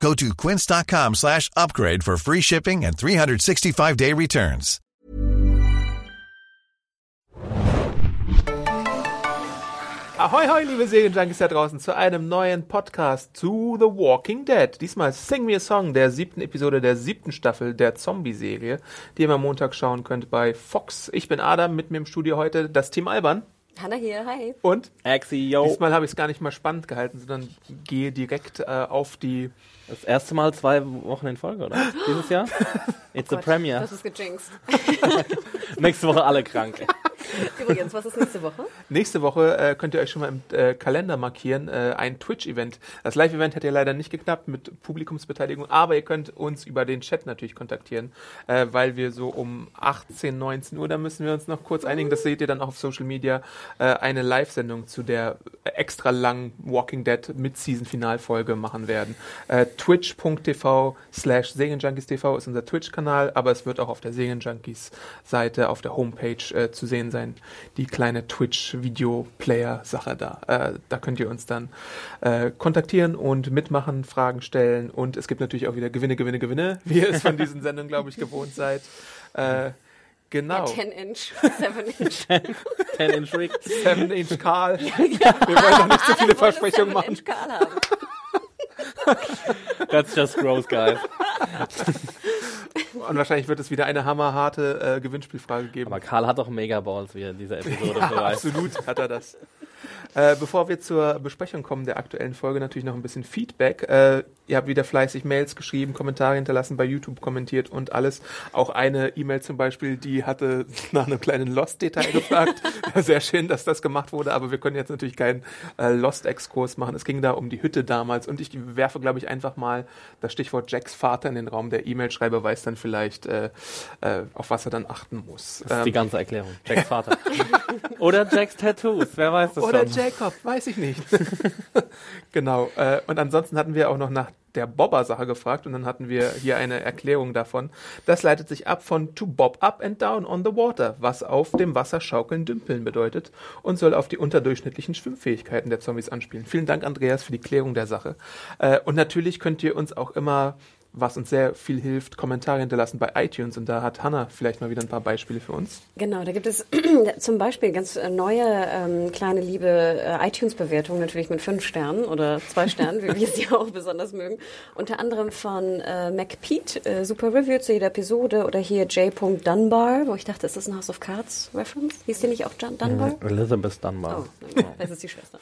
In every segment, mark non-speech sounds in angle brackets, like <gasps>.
Go to quince.com slash upgrade for free shipping and 365-day returns. Ahoi, hoi, liebe Serienjunkies da draußen, zu einem neuen Podcast zu The Walking Dead. Diesmal Sing Me a Song, der siebten Episode der siebten Staffel der Zombie-Serie, die ihr am Montag schauen könnt bei Fox. Ich bin Adam, mit mir im Studio heute das Team Alban. Hanna hier, hi. Und Axi, yo. diesmal habe ich es gar nicht mal spannend gehalten, sondern gehe direkt äh, auf die Das erste Mal zwei Wochen in Folge, oder? <gasps> Dieses Jahr? It's a Gott, premiere. Das ist gejinxt. <laughs> Nächste Woche alle krank. <laughs> Übrigens, was ist nächste Woche? Nächste Woche äh, könnt ihr euch schon mal im äh, Kalender markieren, äh, ein Twitch-Event. Das Live-Event hat ja leider nicht geklappt mit Publikumsbeteiligung, aber ihr könnt uns über den Chat natürlich kontaktieren, äh, weil wir so um 18, 19 Uhr, da müssen wir uns noch kurz einigen, das seht ihr dann auch auf Social Media, äh, eine Live-Sendung zu der extra langen Walking Dead Mid-Season-Finalfolge machen werden. Twitch.tv slash TV ist unser Twitch-Kanal, aber es wird auch auf der Serienjunkies-Seite, auf der Homepage äh, zu sehen sein, die kleine Twitch-Video-Player-Sache da. Äh, da könnt ihr uns dann äh, kontaktieren und mitmachen, Fragen stellen und es gibt natürlich auch wieder Gewinne, Gewinne, Gewinne, wie ihr es von diesen Sendungen, glaube ich, gewohnt seid. Äh, genau. 10 Inch, 7 Inch. <laughs> 10 inch Rig. 7 Inch Karl. Wir wollen noch nicht so viele Versprechungen machen. Inch Karl haben. <laughs> That's just gross, guys. Und wahrscheinlich wird es wieder eine hammerharte äh, Gewinnspielfrage geben. Aber Karl hat doch Megaballs, wie er in dieser Episode beweist. Absolut hat er das. Äh, bevor wir zur Besprechung kommen der aktuellen Folge, natürlich noch ein bisschen Feedback. Äh, ihr habt wieder fleißig Mails geschrieben, Kommentare hinterlassen, bei YouTube kommentiert und alles. Auch eine E-Mail zum Beispiel, die hatte <laughs> nach einem kleinen Lost-Detail gefragt. <laughs> Sehr schön, dass das gemacht wurde, aber wir können jetzt natürlich keinen äh, Lost-Exkurs machen. Es ging da um die Hütte damals und ich werfe, glaube ich, einfach mal das Stichwort Jacks Vater in den Raum. Der E-Mail-Schreiber weiß dann vielleicht, äh, äh, auf was er dann achten muss. Das ist die Ähm, ganze Erklärung. <laughs> Jacks Vater. Oder Jacks Tattoos, wer weiß das Oder. Jacob, weiß ich nicht. <laughs> genau. Äh, und ansonsten hatten wir auch noch nach der Bobber-Sache gefragt und dann hatten wir hier eine Erklärung davon. Das leitet sich ab von to bob up and down on the water, was auf dem Wasser schaukeln, dümpeln bedeutet und soll auf die unterdurchschnittlichen Schwimmfähigkeiten der Zombies anspielen. Vielen Dank, Andreas, für die Klärung der Sache. Äh, und natürlich könnt ihr uns auch immer was uns sehr viel hilft, Kommentare hinterlassen bei iTunes. Und da hat Hannah vielleicht mal wieder ein paar Beispiele für uns. Genau, da gibt es <clears throat> zum Beispiel ganz äh, neue ähm, kleine liebe äh, iTunes-Bewertungen, natürlich mit fünf Sternen oder zwei Sternen, wie wir sie <laughs> auch besonders mögen. Unter anderem von äh, MacPete, äh, super Review zu jeder Episode. Oder hier J. Dunbar, wo ich dachte, ist das ein House of Cards Reference? Hieß die nicht auch Jan Dunbar? Elizabeth Dunbar. Oh, das ist die Schwester.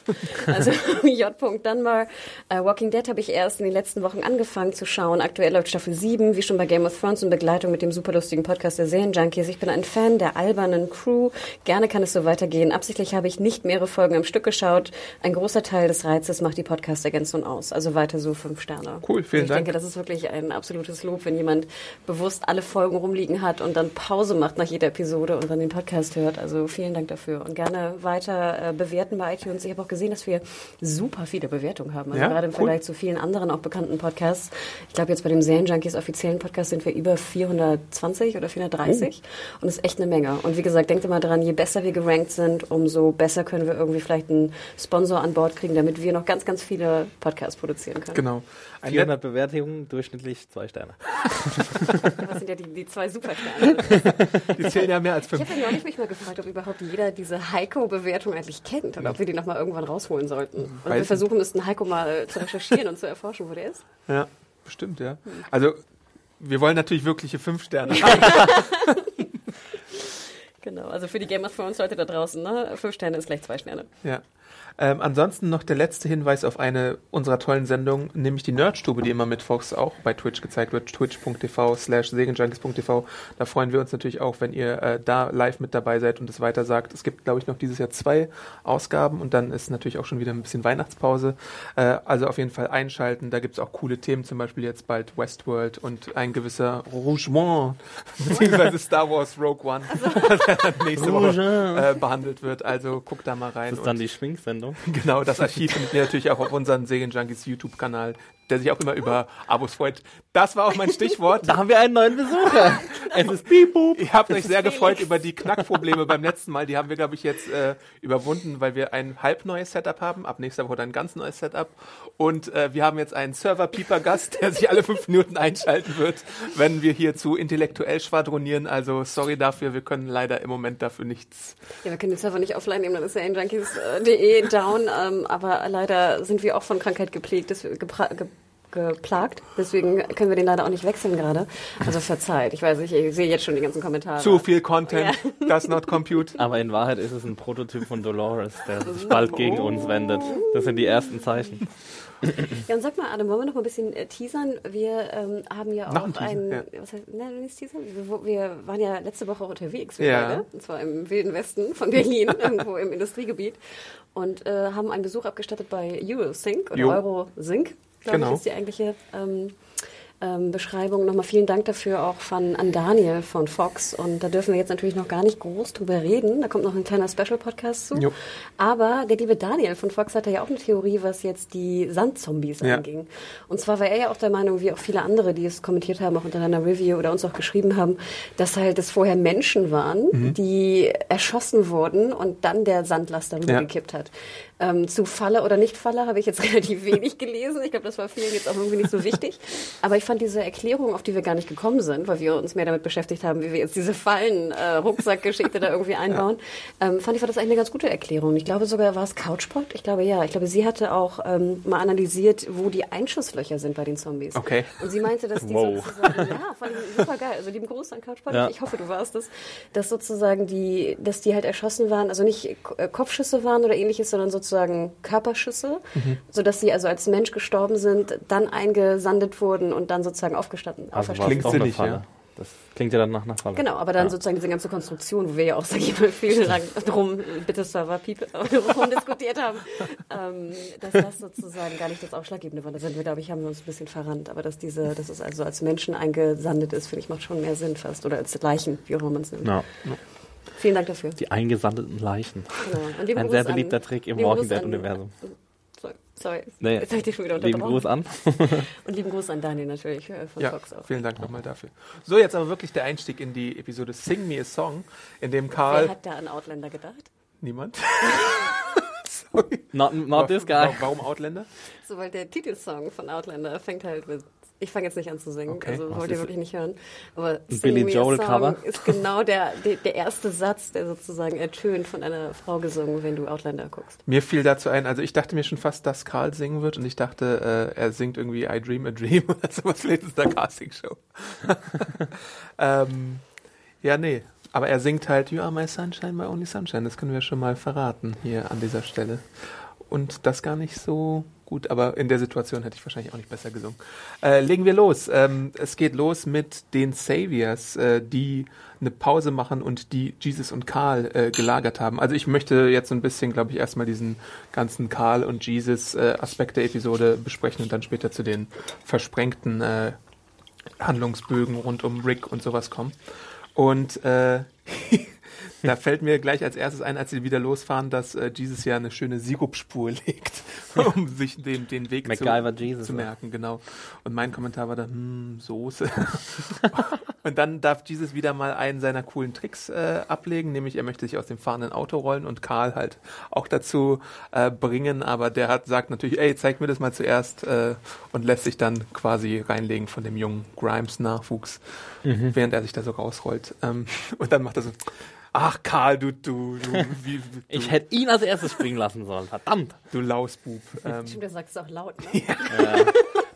Also <laughs> J. Dunbar. Äh, Walking Dead habe ich erst in den letzten Wochen angefangen zu schauen. Aktuell läuft Staffel 7, wie schon bei Game of Thrones in Begleitung mit dem superlustigen Podcast der Serienjunkies. Ich bin ein Fan der albernen Crew. Gerne kann es so weitergehen. Absichtlich habe ich nicht mehrere Folgen am Stück geschaut. Ein großer Teil des Reizes macht die Podcast-Ergänzung aus. Also weiter so fünf Sterne. Cool, vielen ich Dank. denke, das ist wirklich ein absolutes Lob, wenn jemand bewusst alle Folgen rumliegen hat und dann Pause macht nach jeder Episode und dann den Podcast hört. Also vielen Dank dafür und gerne weiter äh, bewerten bei iTunes. Ich habe auch gesehen, dass wir super viele Bewertungen haben. Also Ja, gerade im cool. Vergleich zu vielen anderen auch bekannten Podcasts. Ich glaube, jetzt bei dem Serienjunkies offiziellen Podcast sind wir über 420 oder 430 Oh. und das ist echt eine Menge. Und wie gesagt, denkt immer dran, je besser wir gerankt sind, umso besser können wir irgendwie vielleicht einen Sponsor an Bord kriegen, damit wir noch ganz, ganz viele Podcasts produzieren können. Genau. Ein 400 Bewertungen, durchschnittlich zwei Sterne. <laughs> Das sind ja die, die zwei Supersterne. Die zählen ja mehr als Ich fünf. habe ja neulich mich mal gefragt, ob überhaupt jeder diese Heiko-Bewertung eigentlich kennt oder ob wir die noch mal irgendwann rausholen sollten. Und Weiß wir versuchen müssten, Heiko mal zu recherchieren und zu erforschen, wo der ist. Ja, bestimmt, ja. Also, wir wollen natürlich wirkliche fünf Sterne. <laughs> Genau, also für die Game of Thrones Leute da draußen, ne? Fünf Sterne ist gleich zwei Sterne. ja. Ähm, ansonsten noch der letzte Hinweis auf eine unserer tollen Sendungen, nämlich die Nerdstube, die immer mittwochs auch bei Twitch gezeigt wird, twitch.tv slash segenjunkies.tv. Da freuen wir uns natürlich auch, wenn ihr äh, da live mit dabei seid und es weiter sagt. Es gibt, glaube ich, noch dieses Jahr zwei Ausgaben und dann ist natürlich auch schon wieder ein bisschen Weihnachtspause. Äh, also auf jeden Fall einschalten. Da gibt es auch coole Themen, zum Beispiel jetzt bald Westworld und ein gewisser Rougemont, <laughs> beziehungsweise Star Wars Rogue One, <laughs> dann nächste Woche äh, behandelt wird. Also guckt da mal rein. Das ist dann die Schminksendung. Genau, das <laughs> Archiv findet ihr natürlich auch auf unserem Segen Junkies YouTube-Kanal, der sich auch immer über Abos freut. Das war auch mein Stichwort. Da haben wir einen neuen Besucher. <laughs> es ist Boop. Ihr habt euch sehr gefreut über die Knackprobleme beim letzten Mal. Die haben wir, glaube ich, jetzt äh, überwunden, weil wir ein halb neues Setup haben. Ab nächster Woche ein ganz neues Setup. Und äh, wir haben jetzt einen Server-Pieper-Gast, der sich alle fünf Minuten einschalten wird, wenn wir hier zu intellektuell schwadronieren. Also sorry dafür, wir können leider im Moment dafür nichts. Ja, wir können den Server nicht offline nehmen, dann ist ja junkies.de down. Ähm, aber leider sind wir auch von Krankheit geprägt, das, gepra ge geplagt. Deswegen können wir den leider auch nicht wechseln gerade. Also verzeiht. Ich weiß nicht, ich sehe jetzt schon die ganzen Kommentare. Zu viel Content, <laughs> does not compute. Aber in Wahrheit ist es ein Prototyp von Dolores, der sich bald gegen uns wendet. Das sind die ersten Zeichen. Ja, und sag mal, Adam, wollen wir noch mal ein bisschen äh, teasern? Wir ähm, haben ja auch ein Teaser, ein, ja. was heißt, nein, nicht teasern? Wir, wir waren ja letzte Woche unterwegs, wir Ja. beide, und zwar im wilden Westen von Berlin, <laughs> irgendwo im Industriegebiet, und äh, haben einen Besuch abgestattet bei Eurosync oder Jo. Eurosync, glaube Genau. ich, ist die eigentliche ähm, ähm, Beschreibung. Nochmal vielen Dank dafür auch von, an Daniel von Fox. Und da dürfen wir jetzt natürlich noch gar nicht groß drüber reden. Da kommt noch ein kleiner Special-Podcast zu. Jo. Aber der liebe Daniel von Fox hatte ja auch eine Theorie, was jetzt die Sandzombies Ja. anging. Und zwar war er ja auch der Meinung, wie auch viele andere, die es kommentiert haben, auch unter einer Review oder uns auch geschrieben haben, dass halt es vorher Menschen waren, Mhm. die erschossen wurden und dann der Sandlast darüber Ja. hat. Ähm, zu Falle oder nicht Falle habe ich jetzt <laughs> relativ wenig gelesen. Ich glaube, das war vielen jetzt auch irgendwie nicht so wichtig. Aber ich fand diese Erklärung, auf die wir gar nicht gekommen sind, weil wir uns mehr damit beschäftigt haben, wie wir jetzt diese Fallen-Rucksackgeschichte da irgendwie einbauen, ähm, fand ich war das eigentlich eine ganz gute Erklärung. Ich glaube sogar, war es Couchpot? Ich glaube ja. Ich glaube, sie hatte auch ähm, mal analysiert, wo die Einschusslöcher sind bei den Zombies. Okay. Und sie meinte, dass die Wow. sozusagen, ja, fand ich super geil. Also lieben Gruß an Couchpot. Ja. Ich hoffe, du warst es. Dass sozusagen die, dass die halt erschossen waren, also nicht äh, Kopfschüsse waren oder ähnliches, sondern sozusagen Körperschüsse, Mhm. sodass sie also als Mensch gestorben sind, dann eingesandet wurden und dann sozusagen aufgestanden, Also auferstanden. Klingt sinnig, ja. Das klingt ja dann nach einer Falle. Genau, aber dann sozusagen diese ganze Konstruktion, wo wir ja auch, sag ich mal, viel lang drum, bitte Server, Piep, <laughs> drum diskutiert haben, ähm, dass das sozusagen gar nicht das Ausschlaggebende war. Da sind wir, glaube ich, haben wir uns ein bisschen verrannt. Aber dass diese, dass es also als Menschen eingesandet ist, finde ich, macht schon mehr Sinn fast. Oder als Leichen, wie auch immer man es nennt. Ja. Vielen Dank dafür. Die eingesandeten Leichen. Genau. Ein Gruß sehr an- beliebter Trick im Walking an- Dead-Universum. Sorry, sorry. Nee, Jetzt habe ich dich schon wieder lieben unterbrochen. Gruß an. <laughs> Und lieben Gruß an Daniel natürlich äh, von Ja, Fox auch. vielen Dank nochmal dafür. So, jetzt aber wirklich der Einstieg in die Episode Sing Me a Song, in dem Karl... Wer hat da an Outlander gedacht? Niemand? <laughs> Sorry. Not, not this guy. Wa- Warum Outlander? So, weil der Titelsong von Outlander fängt halt mit. Ich fange jetzt nicht an zu singen, Okay. also Was wollt ihr wirklich nicht hören. Aber Sing Billy Joel Song Cover? ist genau der, der, der erste Satz, der sozusagen ertönt von einer Frau gesungen, wenn du Outlander guckst. Mir fiel dazu ein, also ich dachte mir schon fast, dass Karl singen wird und ich dachte, äh, er singt irgendwie I Dream a Dream <laughs> oder sowas, ist der Castingshow. <laughs> ähm, ja, nee. Aber er singt halt You are my sunshine, my only sunshine. Das können wir schon mal verraten hier an dieser Stelle. Und das gar nicht so gut, aber in der Situation hätte ich wahrscheinlich auch nicht besser gesungen. Äh, legen wir los. Ähm, es geht los mit den Saviors, äh, die eine Pause machen und die Jesus und Karl äh, gelagert haben. Also ich möchte jetzt so ein bisschen, glaube ich, erstmal diesen ganzen Karl und Jesus äh, Aspekt der Episode besprechen und dann später zu den versprengten äh, Handlungsbögen rund um Rick und sowas kommen. Und äh, <laughs> da fällt mir gleich als erstes ein, als sie wieder losfahren, dass äh, Jesus ja eine schöne Sirupspur <laughs> legt, um sich den, den Weg zu, Jesus, zu merken. Genau. Und mein Kommentar war dann, hm, Soße. <laughs> und dann darf Jesus wieder mal einen seiner coolen Tricks äh, ablegen, nämlich er möchte sich aus dem fahrenden Auto rollen und Karl halt auch dazu äh, bringen, aber der hat sagt natürlich, ey, zeig mir das mal zuerst äh, und lässt sich dann quasi reinlegen von dem jungen Grimes-Nachwuchs, Mhm. während er sich da so rausrollt. Ähm, und dann macht er so, ach Karl, du, du, du, wie, <laughs> du, Ich hätte ihn als erstes springen lassen sollen. Verdammt. du Lausbub. Ähm, Stimmt, das sagst du auch laut, ne? Ja.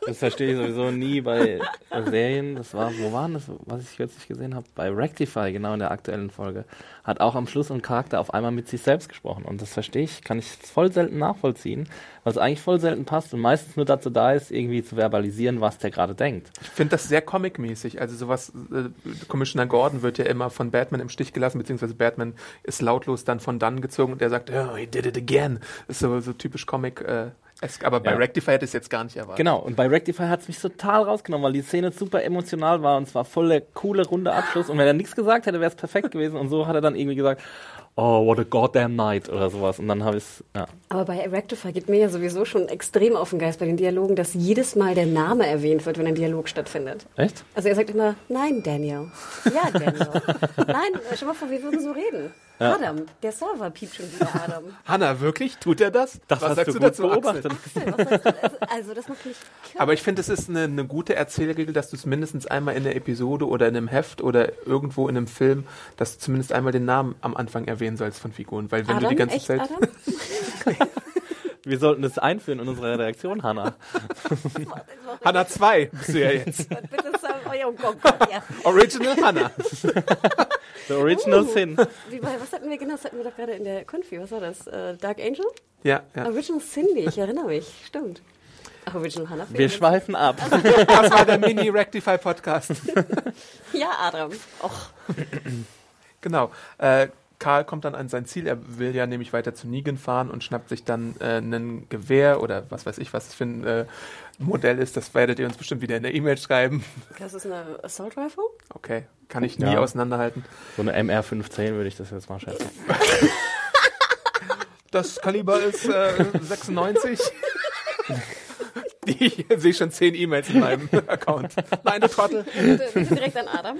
Das verstehe ich sowieso nie bei Serien. Das war, wo waren das, was ich kürzlich gesehen habe? Bei Rectify, genau in der aktuellen Folge. Hat auch am Schluss ein Charakter auf einmal mit sich selbst gesprochen. Und das verstehe ich, kann ich voll selten nachvollziehen, was eigentlich voll selten passt und meistens nur dazu da ist, irgendwie zu verbalisieren, was der gerade denkt. Ich finde das sehr comic-mäßig. Also sowas, äh, Commissioner Gordon wird ja immer von Batman im Stich gelassen, beziehungsweise Batman ist lautlos dann von dann gezogen und der sagt, oh, he did it again. Das ist so, so typisch Comic. Äh, esk. aber bei Ja. Rectify hätte ich es jetzt gar nicht erwartet. Genau, und bei Rectify hat es mich total rausgenommen, weil die Szene super emotional war und es war voll der coole, runde Abschluss. Und wenn er nichts gesagt hätte, wäre es perfekt gewesen. Und so hat er dann irgendwie gesagt, oh, what a goddamn night oder sowas. Und dann habe ich es, ja. Aber bei Rectify geht mir ja sowieso schon extrem auf den Geist bei den Dialogen, dass jedes Mal der Name erwähnt wird, wenn ein Dialog stattfindet. Echt? Also er sagt immer, nein, Daniel. Ja, Daniel. nein, stell mal vor, wir würden so reden. Adam, der Server piept schon wieder Adam. <laughs> Hanna, wirklich? Tut er das? Das Was hast sagst du du gut dazu, beobachtet. Axel? Also, also das macht mich kirre. Aber ich finde, es ist eine, eine gute Erzählregel, dass du es mindestens einmal in der Episode oder in einem Heft oder irgendwo in einem Film, dass du zumindest einmal den Namen am Anfang erwähnen sollst von Figuren. Weil wenn Adam, du die ganze echt Zeit. Adam? <laughs> Wir sollten das einführen in unsere Redaktion, Hanna. <laughs> Hanna 2 bist du ja jetzt. <laughs> Bitte sag, oh Gott, Gott, ja. Original Hanna. <laughs> The Original Uh. Sin. Wie was hatten wir genau? Das hatten wir doch gerade in der Confi. Was war das? Äh, Dark Angel? Ja, ja. Original Cindy, ich erinnere mich. Stimmt. Ach, Original Hannah. Wir schweifen ab. Das war der Mini-Rectify-Podcast. Ja, Adam. Och, Genau. Äh, Karl kommt dann an sein Ziel. Er will ja nämlich weiter zu Negan fahren und schnappt sich dann äh, ein Gewehr oder was weiß ich, was es für ein äh, Modell ist. Das werdet ihr uns bestimmt wieder in der E-Mail schreiben. das ist eine Assault Rifle? Okay, kann ich nie Ja. auseinanderhalten. So eine MR15 würde ich das jetzt mal schätzen. <laughs> Das Kaliber ist äh, 96. <laughs> Ich sehe schon zehn E-Mails in meinem <laughs> Account. Nein, du Trottel. Bitte direkt an Adam.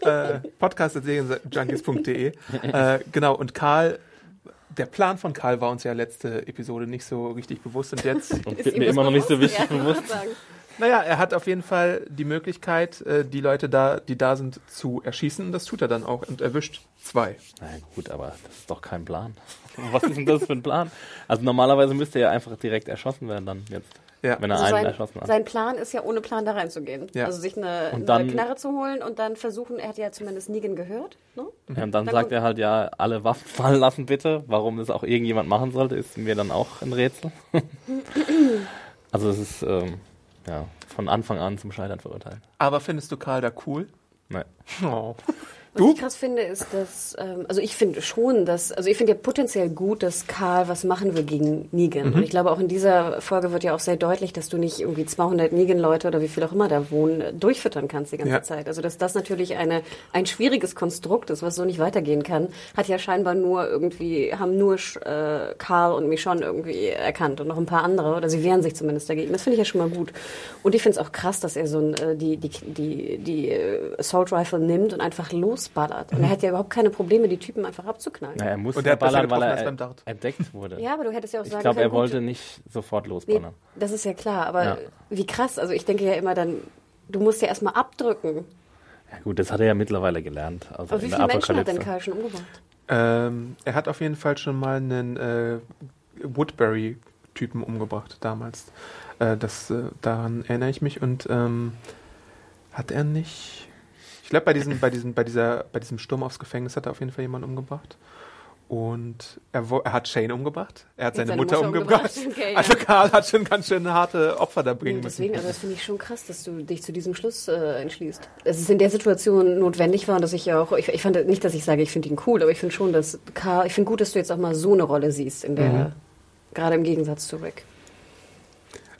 Äh, Podcast.serienjunkies.de. <laughs> Äh, genau, und Karl, der Plan von Karl war uns ja letzte Episode nicht so richtig bewusst. Und jetzt, Und <laughs> Ist wird mir immer noch nicht so wichtig ja, ich bewusst. naja, er hat auf jeden Fall die Möglichkeit, äh, die Leute da, die da sind, zu erschießen. Und das tut er dann auch und erwischt zwei. Na gut, aber das ist doch kein Plan. Was ist denn das für ein Plan? Also normalerweise müsste er einfach direkt erschossen werden dann jetzt. Ja. Wenn er Also einen sein, erschossen hat. sein Plan ist ja ohne Plan da reinzugehen. Ja. Also sich eine, eine dann- Knarre zu holen und dann versuchen, er hat ja zumindest Negan gehört. Ne? Ja, und dann Dann sagt er halt, ja, alle Waffen fallen lassen bitte. Warum das auch irgendjemand machen sollte, ist mir dann auch ein Rätsel. <laughs> also es ist ähm, ja, von Anfang an zum Scheitern verurteilt. Aber findest du Karl da cool? Nein. Oh. Was Du? ich krass finde, ist, dass, ähm, also ich finde schon, dass, also ich finde ja potenziell gut, dass Karl was machen will gegen Negan. Mhm. Und ich glaube, auch in dieser Folge wird ja auch sehr deutlich, dass du nicht irgendwie 200 Negan-Leute oder wie viel auch immer da wohnen, durchfüttern kannst die ganze Ja. Zeit. Also, dass das natürlich eine, ein schwieriges Konstrukt ist, was so nicht weitergehen kann, hat ja scheinbar nur irgendwie, haben nur äh, Karl und Michonne irgendwie erkannt und noch ein paar andere, oder sie wehren sich zumindest dagegen. Das finde ich ja schon mal gut. Und ich finde es auch krass, dass er so ein, äh, die, die, die, die äh, Assault Rifle nimmt und einfach losballert. Und er hat ja überhaupt keine Probleme, die Typen einfach abzuknallen. Na, er muss Und er besser ballern, weil er beim Dart. entdeckt wurde. Ja, aber du hättest ja auch ich sagen glaube, er können, gut, wollte nicht sofort Nee, losballern. das ist ja klar, aber Ja. wie krass. Also ich denke ja immer dann, du musst ja erstmal abdrücken. Ja gut, das hat er ja mittlerweile gelernt. Also Aber wie der viele Menschen hat denn. Karl schon umgebracht? Ähm, er hat auf jeden Fall schon mal einen äh, Woodbury-Typen umgebracht damals. Äh, das, äh, daran erinnere ich mich. Und ähm, hat er nicht. Ich glaube, bei diesem, bei, diesem, bei, dieser, bei diesem Sturm aufs Gefängnis hat er auf jeden Fall jemanden umgebracht. Und er, er hat Shane umgebracht. Er hat seine, seine Mutter, Mutter umgebracht. umgebracht. Okay, ja. also Karl hat schon ganz schön harte Opfer da bringen müssen. deswegen, also das finde ich schon krass, dass du dich zu diesem Schluss äh, entschließt. Dass es in der Situation notwendig war dass ich ja auch, ich, ich fand nicht, dass ich sage, ich finde ihn cool, aber ich finde schon, dass Karl, ich finde gut, dass du jetzt auch mal so eine Rolle siehst, in der, Mhm. gerade im Gegensatz zu Rick.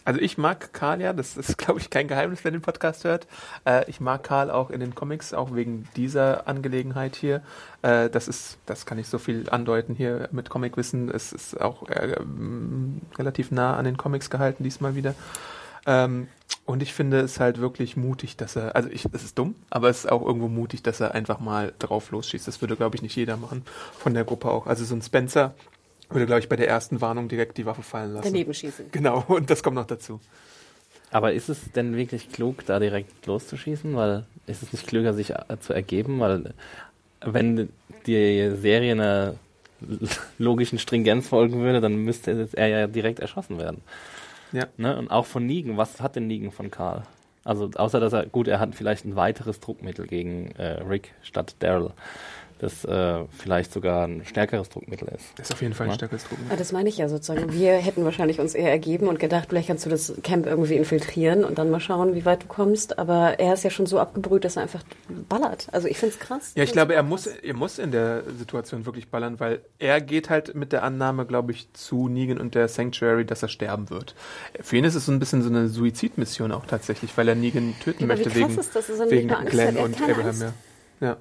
Also ich mag Karl ja, das ist <laughs> glaube ich kein Geheimnis, wer den Podcast hört. Äh, ich mag Karl auch in den Comics, auch wegen dieser Angelegenheit hier. Äh, das ist, das kann ich so viel andeuten hier mit Comicwissen. Es ist auch äh, ähm, relativ nah an den Comics gehalten diesmal wieder. Ähm, und ich finde es halt wirklich mutig, dass er, also ich, es ist dumm, aber es ist auch irgendwo mutig, dass er einfach mal drauf losschießt. Das würde, glaube ich, nicht jeder machen, von der Gruppe auch. Also so ein Spencer würde, glaube ich, bei der ersten Warnung direkt die Waffe fallen lassen. Daneben schießen. Genau, <laughs> und das kommt noch dazu. Aber ist es denn wirklich klug, da direkt loszuschießen? Weil ist es nicht klüger, sich äh, zu ergeben? Weil wenn die Serie einer logischen Stringenz folgen würde, dann müsste er ja direkt erschossen werden. Ja. Ne? Und auch von Negan. Was hat denn Negan von Karl? Also außer dass er, gut, er hat vielleicht ein weiteres Druckmittel gegen äh, Rick statt Daryl. Das äh, vielleicht sogar ein stärkeres Druckmittel ist. Das ist auf jeden Fall ein Ja. stärkeres Druck. Ah, das meine ich ja sozusagen. Wir hätten wahrscheinlich uns eher ergeben und gedacht, vielleicht kannst du das Camp irgendwie infiltrieren und dann mal schauen, wie weit du kommst. Aber er ist ja schon so abgebrüht, dass er einfach ballert. Also ich finde es krass. Ja, ich glaube, er muss, er muss in der Situation wirklich ballern, weil er geht halt mit der Annahme, glaube ich, zu Negan und der Sanctuary, dass er sterben wird. Für ihn ist es so ein bisschen so eine Suizidmission auch tatsächlich, weil er Negan töten Ja, möchte krass wegen, ist das, dass wegen Glenn und Abraham. Ja. ja.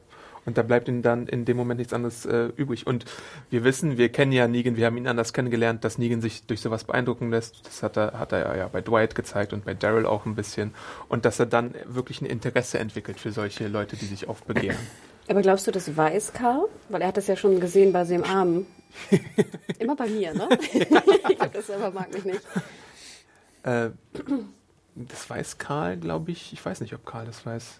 Und da bleibt ihm dann in dem Moment nichts anderes äh, übrig. Und wir wissen, wir kennen ja Negan, wir haben ihn anders kennengelernt, dass Negan sich durch sowas beeindrucken lässt. Das hat er, hat er ja bei Dwight gezeigt und bei Daryl auch ein bisschen. Und dass er dann wirklich ein Interesse entwickelt für solche Leute, die sich aufbegehren. <clears throat> Aber glaubst du, das weiß Karl? Weil er hat das ja schon gesehen bei seinem Arm. <laughs> Immer bei mir, ne? <laughs> ich glaube, das selber mag mich nicht. Äh, das weiß Karl, glaube ich. Ich weiß nicht, ob Karl das weiß.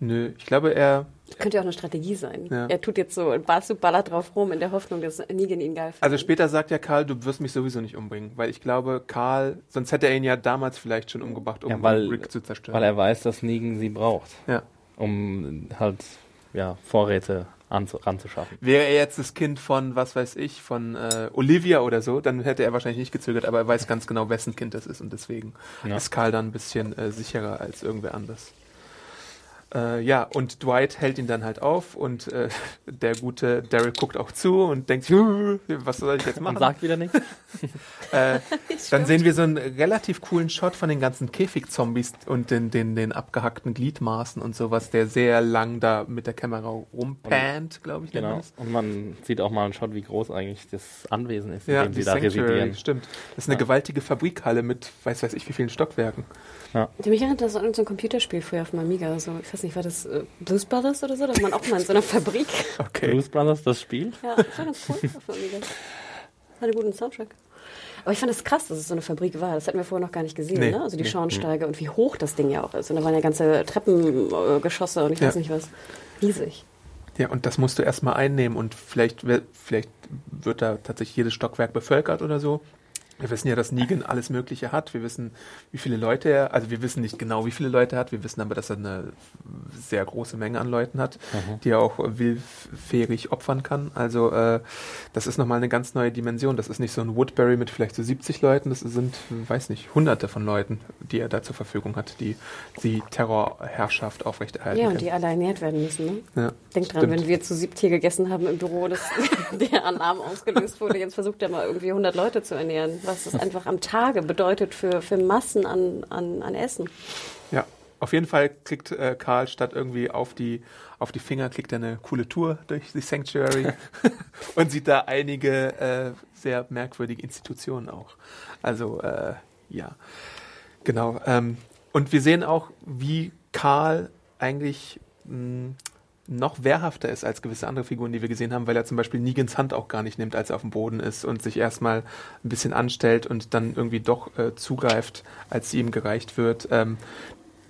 Nö, ich glaube, er. Könnte ja auch eine Strategie sein. Ja. Er tut jetzt so, Basu ballert drauf rum in der Hoffnung, dass Negan ihn geil findet. Also später sagt ja Karl, du wirst mich sowieso nicht umbringen, weil ich glaube, Karl, sonst hätte er ihn ja damals vielleicht schon umgebracht, um Ja, weil- Rick zu zerstören. Weil er weiß, dass Negan sie braucht, ja. um halt ja, Vorräte anzu ranzuschaffen. Wäre er jetzt das Kind von, was weiß ich, von äh, Olivia oder so, dann hätte er wahrscheinlich nicht gezögert, aber er weiß ganz genau, wessen Kind das ist und deswegen Ja. ist Karl dann ein bisschen äh, sicherer als irgendwer anders. Äh, ja, und Dwight hält ihn dann halt auf und äh, <laughs> der gute Daryl guckt auch zu und denkt, sich, <laughs> was soll ich jetzt machen? Und sagt wieder nichts. <laughs> Äh, dann sehen wir so einen relativ coolen Shot von den ganzen Käfigzombies und den, den, den abgehackten Gliedmaßen und sowas, der sehr lang da mit der Kamera rumpannt, glaube ich. Genau. Und man sieht auch mal einen Shot, wie groß eigentlich das Anwesen ist, in Ja, dem die sie da Sanctuary, residieren. stimmt. Das ist eine Ja. gewaltige Fabrikhalle mit, weiß weiß ich, wie vielen Stockwerken. Mich erinnert das an irgendein Computerspiel früher auf dem Amiga. So, ich weiß nicht, war das äh, Blues Brothers oder so? Da war man auch mal in so einer Fabrik. Okay. Blues Brothers, das Spiel? Ja, das war ganz cool auf dem Amiga. Hat einen guten Soundtrack. Aber ich fand es krass, dass es so eine Fabrik war. Das hatten wir vorher noch gar nicht gesehen, Nee. ne? Also die Schornsteige und wie hoch das Ding ja auch ist. Und da waren ja ganze Treppengeschosse und ich Ja. weiß nicht was. Riesig. Ja, und das musst du erstmal einnehmen und vielleicht, vielleicht wird da tatsächlich jedes Stockwerk bevölkert oder so. Wir wissen ja, dass Negan alles Mögliche hat. Wir wissen, wie viele Leute er, also wir wissen nicht genau, wie viele Leute er hat. Wir wissen aber, dass er eine sehr große Menge an Leuten hat, die er auch willfährig opfern kann. Also äh, das ist nochmal eine ganz neue Dimension. Das ist nicht so ein Woodbury mit vielleicht so 70 Leuten. Das sind, weiß nicht, hunderte von Leuten, die er da zur Verfügung hat, die die Terrorherrschaft aufrechterhalten Ja, und können. die alle ernährt werden müssen, ne? Ja, Denk dran, stimmt. wenn wir zu siebt hier gegessen haben im Büro, dass <laughs> der Alarm ausgelöst wurde. Jetzt versucht er mal irgendwie 100 Leute zu ernähren. Was das einfach am Tage bedeutet für, für Massen an, an, an Essen. Ja, auf jeden Fall klickt äh, Karl statt irgendwie auf die, auf die Finger, klickt er eine coole Tour durch die Sanctuary <laughs> und sieht da einige äh, sehr merkwürdige Institutionen auch. Also, äh, ja, genau. Ähm, und wir sehen auch, wie Karl eigentlich mh, noch wehrhafter ist als gewisse andere Figuren, die wir gesehen haben, weil er zum Beispiel Negans Hand auch gar nicht nimmt, als er auf dem Boden ist und sich erstmal ein bisschen anstellt und dann irgendwie doch äh, zugreift, als sie ihm gereicht wird. Ähm,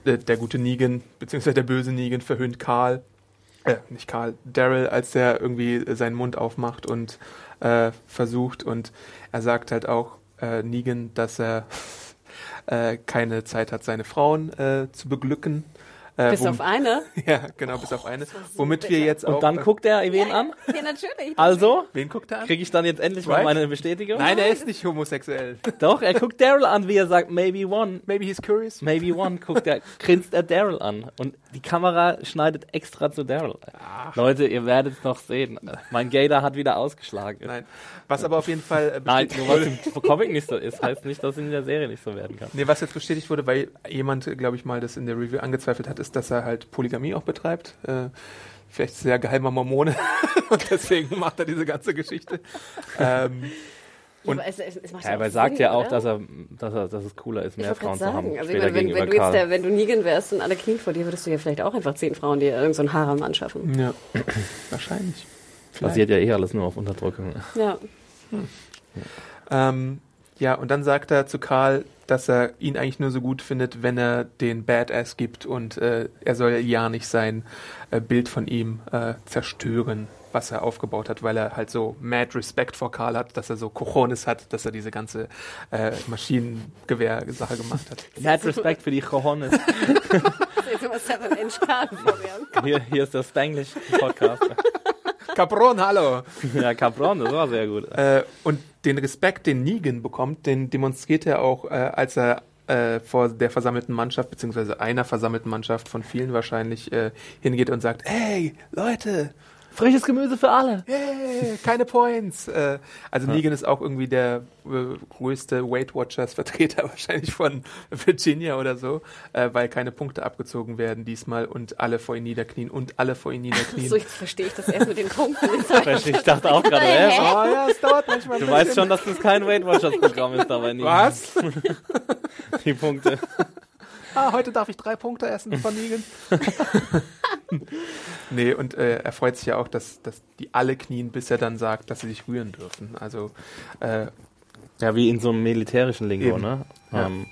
der, der gute Negan, beziehungsweise der böse Negan verhöhnt Karl, äh, nicht Karl, Daryl, als er irgendwie äh, seinen Mund aufmacht und äh, versucht und er sagt halt auch äh, Negan, dass er <laughs> äh, keine Zeit hat, seine Frauen äh, zu beglücken. Äh, Bis auf eine. <laughs> ja, genau, bis auf eine. war so Womit wir jetzt auch. Und dann guckt er wen an. Ja, natürlich. Also, Wen guckt er an? kriege ich dann jetzt endlich mal Right? meine Bestätigung? Nein, er ist nicht homosexuell. <laughs> Doch, er guckt Daryl an, wie er sagt, maybe one. Maybe he's curious. Maybe one, guckt er, grinst er Daryl an. Und die Kamera schneidet extra zu Daryl. Leute, ihr werdet es noch sehen. Mein Gator hat wieder ausgeschlagen. Nein. Was aber auf jeden Fall äh, Nein, nur was <laughs> im Comic nicht so ist, heißt nicht, dass es in der Serie nicht so werden kann. Nee, was jetzt bestätigt wurde, weil jemand, glaube ich, mal das in der Review angezweifelt hat, ist, dass er halt Polygamie auch betreibt. Äh, vielleicht sehr geheimer Mormone. <laughs> Und deswegen macht er diese ganze Geschichte. Ähm, Ja, Und- aber es, es, es macht Ja, ja aber er sagt Sinn, ja auch, oder? dass, er, dass, er, dass es cooler ist, mehr Frauen zu haben. also ich meine, wenn, wenn du jetzt der, wenn du Negan wärst und alle knien vor dir, würdest du ja vielleicht auch einfach zehn Frauen dir irgendeinen so Harem anschaffen. ja, <clears throat> wahrscheinlich. Vielleicht. Basiert ja eh alles nur auf Unterdrückung. Ja. Ähm, ja, und dann sagt er zu Karl, dass er ihn eigentlich nur so gut findet, wenn er den Badass gibt und äh, er soll ja nicht sein äh, Bild von ihm äh, zerstören. was er aufgebaut hat, weil er halt so mad Respect vor Karl hat, dass er so Cojones hat, dass er diese ganze äh, Maschinengewehr-Sache gemacht hat. <laughs> Mad Respekt für die Cojones. <laughs> Hier, hier ist der Spanglish-Podcast. Capron, hallo! ja, Capron, das war sehr gut. Äh, und den Respekt, den Negan bekommt, den demonstriert er auch, äh, als er äh, vor der versammelten Mannschaft, beziehungsweise einer versammelten Mannschaft von vielen wahrscheinlich, äh, hingeht und sagt, hey, Leute, Frisches Gemüse für alle. Yay, keine Points. Äh, also ja. Negan ist auch irgendwie der äh, größte Weight Watchers Vertreter <laughs> wahrscheinlich von Virginia oder so, äh, weil keine Punkte abgezogen werden diesmal und alle vor ihn niederknien und alle vor ihn niederknien. so, jetzt verstehe ich das erst mit den Punkten. <laughs> ich dachte auch gerade, hä? Oh ja, es dauert manchmal Du weißt schon, dass das kein Weight Watchers Programm ist dabei Negan. Was? <laughs> Die Punkte. Ah, heute darf ich drei Punkte essen von Negan. <laughs> nee, und äh, er freut sich ja auch, dass, dass die alle knien, bis er dann sagt, dass sie sich rühren dürfen. Also äh, ja, wie in so einem militärischen Lingo, eben. ne? Ja. Ähm,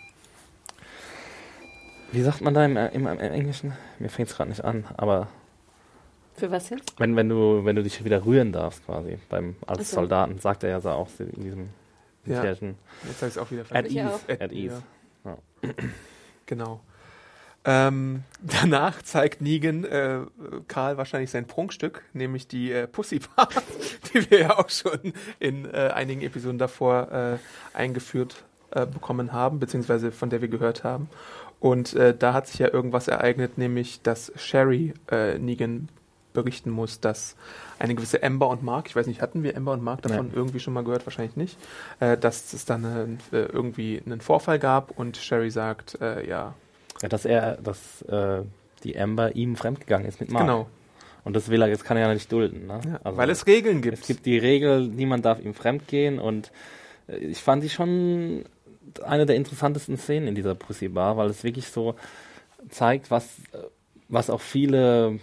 wie sagt man da im, im, im Englischen? Mir fängt es gerade nicht an, aber. Für was jetzt? Wenn, wenn, du, wenn du dich wieder rühren darfst, quasi, beim, als okay. Soldaten, sagt er ja so auch in diesem militärischen. Ja. Jetzt habe ich es auch wieder vergessen. At ease. At, At ease. Ja. <clears throat> Genau. Ähm, <laughs> danach zeigt Negan äh, Karl wahrscheinlich sein Prunkstück, nämlich die äh, Pussy Bar, <laughs> die wir ja auch schon in äh, einigen Episoden davor äh, eingeführt äh, bekommen haben, beziehungsweise von der wir gehört haben. Und äh, da hat sich ja irgendwas ereignet, nämlich dass Sherry Negan berichten muss, dass eine gewisse Amber und Mark, ich weiß nicht, hatten wir Amber und Mark davon ja. irgendwie schon mal gehört? Wahrscheinlich nicht. dass es dann irgendwie einen Vorfall gab und Sherry sagt, ja, ja, dass er, dass äh, die Amber ihm fremdgegangen ist mit Mark. Genau. Und das will er, jetzt kann er ja nicht dulden. Ne? Ja, also, weil es Regeln gibt. Es gibt die Regel, niemand darf ihm fremdgehen und äh, ich fand sie schon eine der interessantesten Szenen in dieser Pussy Bar, weil es wirklich so zeigt, was, äh, was auch viele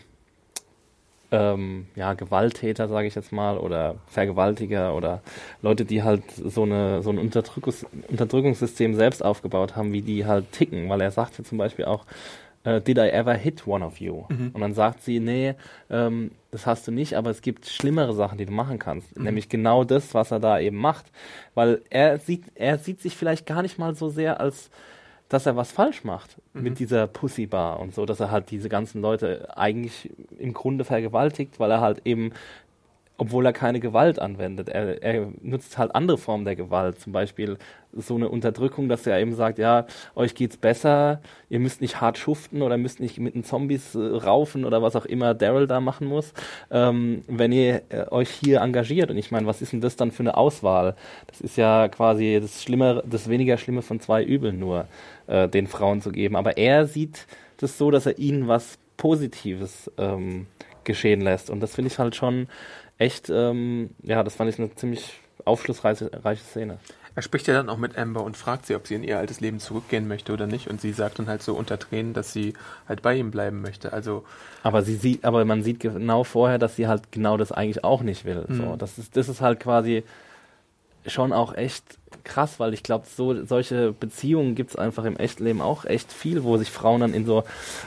ähm, ja, Gewalttäter, sage ich jetzt mal, oder Vergewaltiger oder Leute, die halt so, eine, so ein Unterdrückungs Unterdrückungssystem selbst aufgebaut haben, wie die halt ticken. Weil er sagt ja zum Beispiel auch, äh, Did I ever hit one of you? Mhm. Und dann sagt sie, nee, ähm, das hast du nicht, aber es gibt schlimmere Sachen, die du machen kannst. Mhm. Nämlich genau das, was er da eben macht. Weil er sieht, er sieht sich vielleicht gar nicht mal so sehr als dass er was falsch macht mhm. mit dieser Pussybar und so, dass er halt diese ganzen Leute eigentlich im Grunde vergewaltigt, weil er halt eben, obwohl er keine Gewalt anwendet, er, er nutzt halt andere Formen der Gewalt, zum Beispiel so eine Unterdrückung, dass er eben sagt, ja, euch geht's besser, ihr müsst nicht hart schuften oder müsst nicht mit den Zombies äh, raufen oder was auch immer Daryl da machen muss, ähm, wenn ihr äh, euch hier engagiert. Und ich meine, was ist denn das dann für eine Auswahl? Das ist ja quasi das Schlimme, das weniger Schlimme von zwei Übeln nur, äh, den Frauen zu geben. Aber er sieht das so, dass er ihnen was Positives ähm, geschehen lässt. Und das finde ich halt schon echt, ähm, ja, das fand ich eine ziemlich aufschlussreiche Szene. Er spricht ja dann auch mit Amber und fragt sie, ob sie in ihr altes Leben zurückgehen möchte oder nicht. Und sie sagt dann halt so unter Tränen, dass sie halt bei ihm bleiben möchte. Also aber sie sieht, aber man sieht genau vorher, dass sie halt genau das eigentlich auch nicht will. Mhm. So, das ist, das ist halt quasi schon auch echt krass, weil ich glaube, so solche Beziehungen gibt es einfach im Echtleben auch echt viel, wo sich Frauen dann in so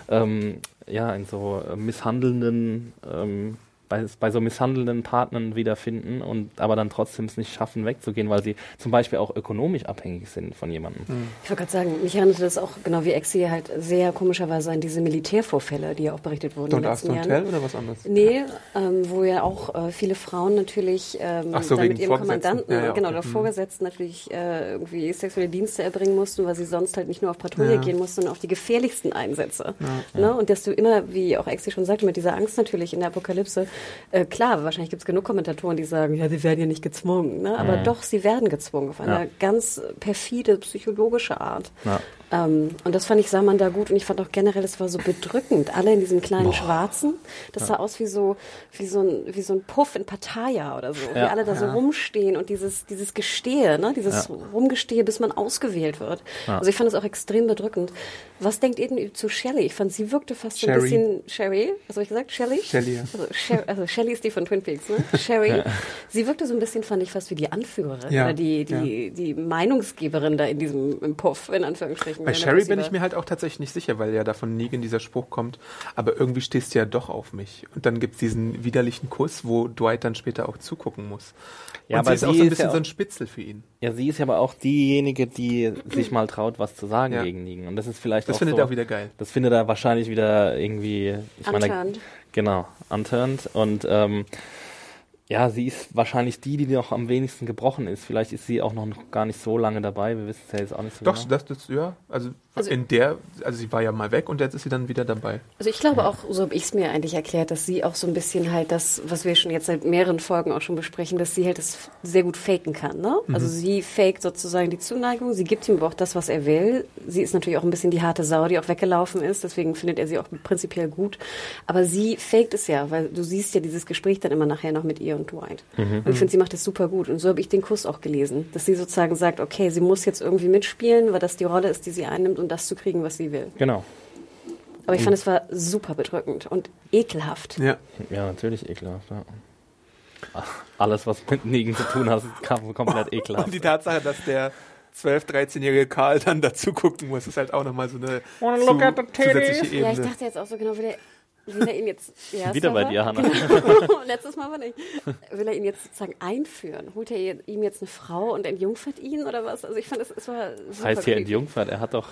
ähm, ja in so misshandelnden ähm, bei, bei so misshandelnden Partnern wiederfinden und aber dann trotzdem es nicht schaffen, wegzugehen, weil sie zum Beispiel auch ökonomisch abhängig sind von jemandem. Mhm. Ich wollte gerade sagen, mich erinnerte das auch, genau wie Exi, halt sehr komischerweise an diese Militärvorfälle, die ja auch berichtet wurden in den letzten Jahren. Hotel oder was anderes? Nee, ähm, wo ja auch äh, viele Frauen natürlich ähm, so, dann mit ihrem Kommandanten, ja, ja, genau, okay. oder mhm. Vorgesetzten natürlich äh, irgendwie sexuelle Dienste erbringen mussten, weil sie sonst halt nicht nur auf Patrouille ja. gehen mussten, sondern auf die gefährlichsten Einsätze. Ne? Und dass du immer, wie auch Exi schon sagte, mit dieser Angst natürlich in der Apokalypse äh, klar, wahrscheinlich gibt es genug Kommentatoren, die sagen, ja, sie werden ja nicht gezwungen. Ne? Aber mhm. doch, sie werden gezwungen auf eine ja. ganz perfide psychologische Art. Ja. Ähm, und das fand ich, sah man da gut. Und ich fand auch generell, es war so bedrückend. Alle in diesem kleinen Boah. Schwarzen. Das sah aus wie so, wie so ein, wie so ein Puff in Pattaya oder so. Ja. Wie alle da so rumstehen und dieses, dieses Gestehe, ne? dieses Rumgestehe, bis man ausgewählt wird. Also ich fand es auch extrem bedrückend. Was denkt ihr denn zu Shelley? Ich fand, sie wirkte fast so ein bisschen, Sherry, was habe ich gesagt? Shelley? Shelly, ja. Also, Sher also Shelley ist die von Twin Peaks, ne? Sherry. <laughs> Sie wirkte so ein bisschen, fand ich, fast wie die Anführerin ja. oder die, die, die Meinungsgeberin da in diesem Puff, in Anführungsstrichen. Bei er Sherry bin ich mir halt auch tatsächlich nicht sicher, weil ja da von Negan dieser Spruch kommt, aber irgendwie stehst du ja doch auf mich. Und dann gibt's diesen widerlichen Kuss, wo Dwight dann später auch zugucken muss. Ja, Und aber sie ist auch sie so ein bisschen ja so ein auch- Spitzel für ihn. Ja, sie ist ja aber auch diejenige, die sich mal traut, was zu sagen Ja. gegen Negan. Und das ist vielleicht Das auch findet so, er auch wieder geil. Das findet er wahrscheinlich wieder irgendwie. Ich meine, Unturned. genau, unturned. Und ähm, ja, sie ist wahrscheinlich die, die noch am wenigsten gebrochen ist. Vielleicht ist sie auch noch gar nicht so lange dabei. Wir wissen es ja jetzt auch nicht so Doch, genau. das, das, ja, also, Also- in der, also sie war ja mal weg und jetzt ist sie dann wieder dabei. Also ich glaube auch, so habe ich es mir eigentlich erklärt, dass sie auch so ein bisschen halt das, was wir schon jetzt seit mehreren Folgen auch schon besprechen, dass sie halt das sehr gut faken kann. Ne? Also sie faked sozusagen die Zuneigung, sie gibt ihm aber auch das, was er will. Sie ist natürlich auch ein bisschen die harte Sau, die auch weggelaufen ist, deswegen findet er sie auch prinzipiell gut. Aber sie faked es ja, weil du siehst ja dieses Gespräch dann immer nachher noch mit ihr und Dwight. Und ich finde, sie macht das super gut. Und so habe ich den Kuss auch gelesen, dass sie sozusagen sagt, okay, sie muss jetzt irgendwie mitspielen, weil das die Rolle ist, die sie einnimmt, um das zu kriegen, was sie will. Genau. Aber ich fand, es war super bedrückend und ekelhaft. Ja. Ja, natürlich ekelhaft. Ja. Ach, Alles, was mit Negan zu tun hat, ist kam- komplett ekelhaft. Und die Tatsache, dass der 12-, 13-jährige Karl dann dazu gucken muss, ist halt auch nochmal so eine Wanna zu, look at the titties? zusätzliche Ja, ich Ebene. dachte jetzt auch so genau, will er, will er ihn jetzt. <laughs> Ja, Wieder bei dir, Hannah. <laughs> Genau. Letztes Mal war nicht. Will er ihn jetzt sozusagen einführen? Holt er ihm jetzt eine Frau und entjungfert ihn oder was? Also ich fand, es, es war. Das super heißt hier entjungfert, er hat doch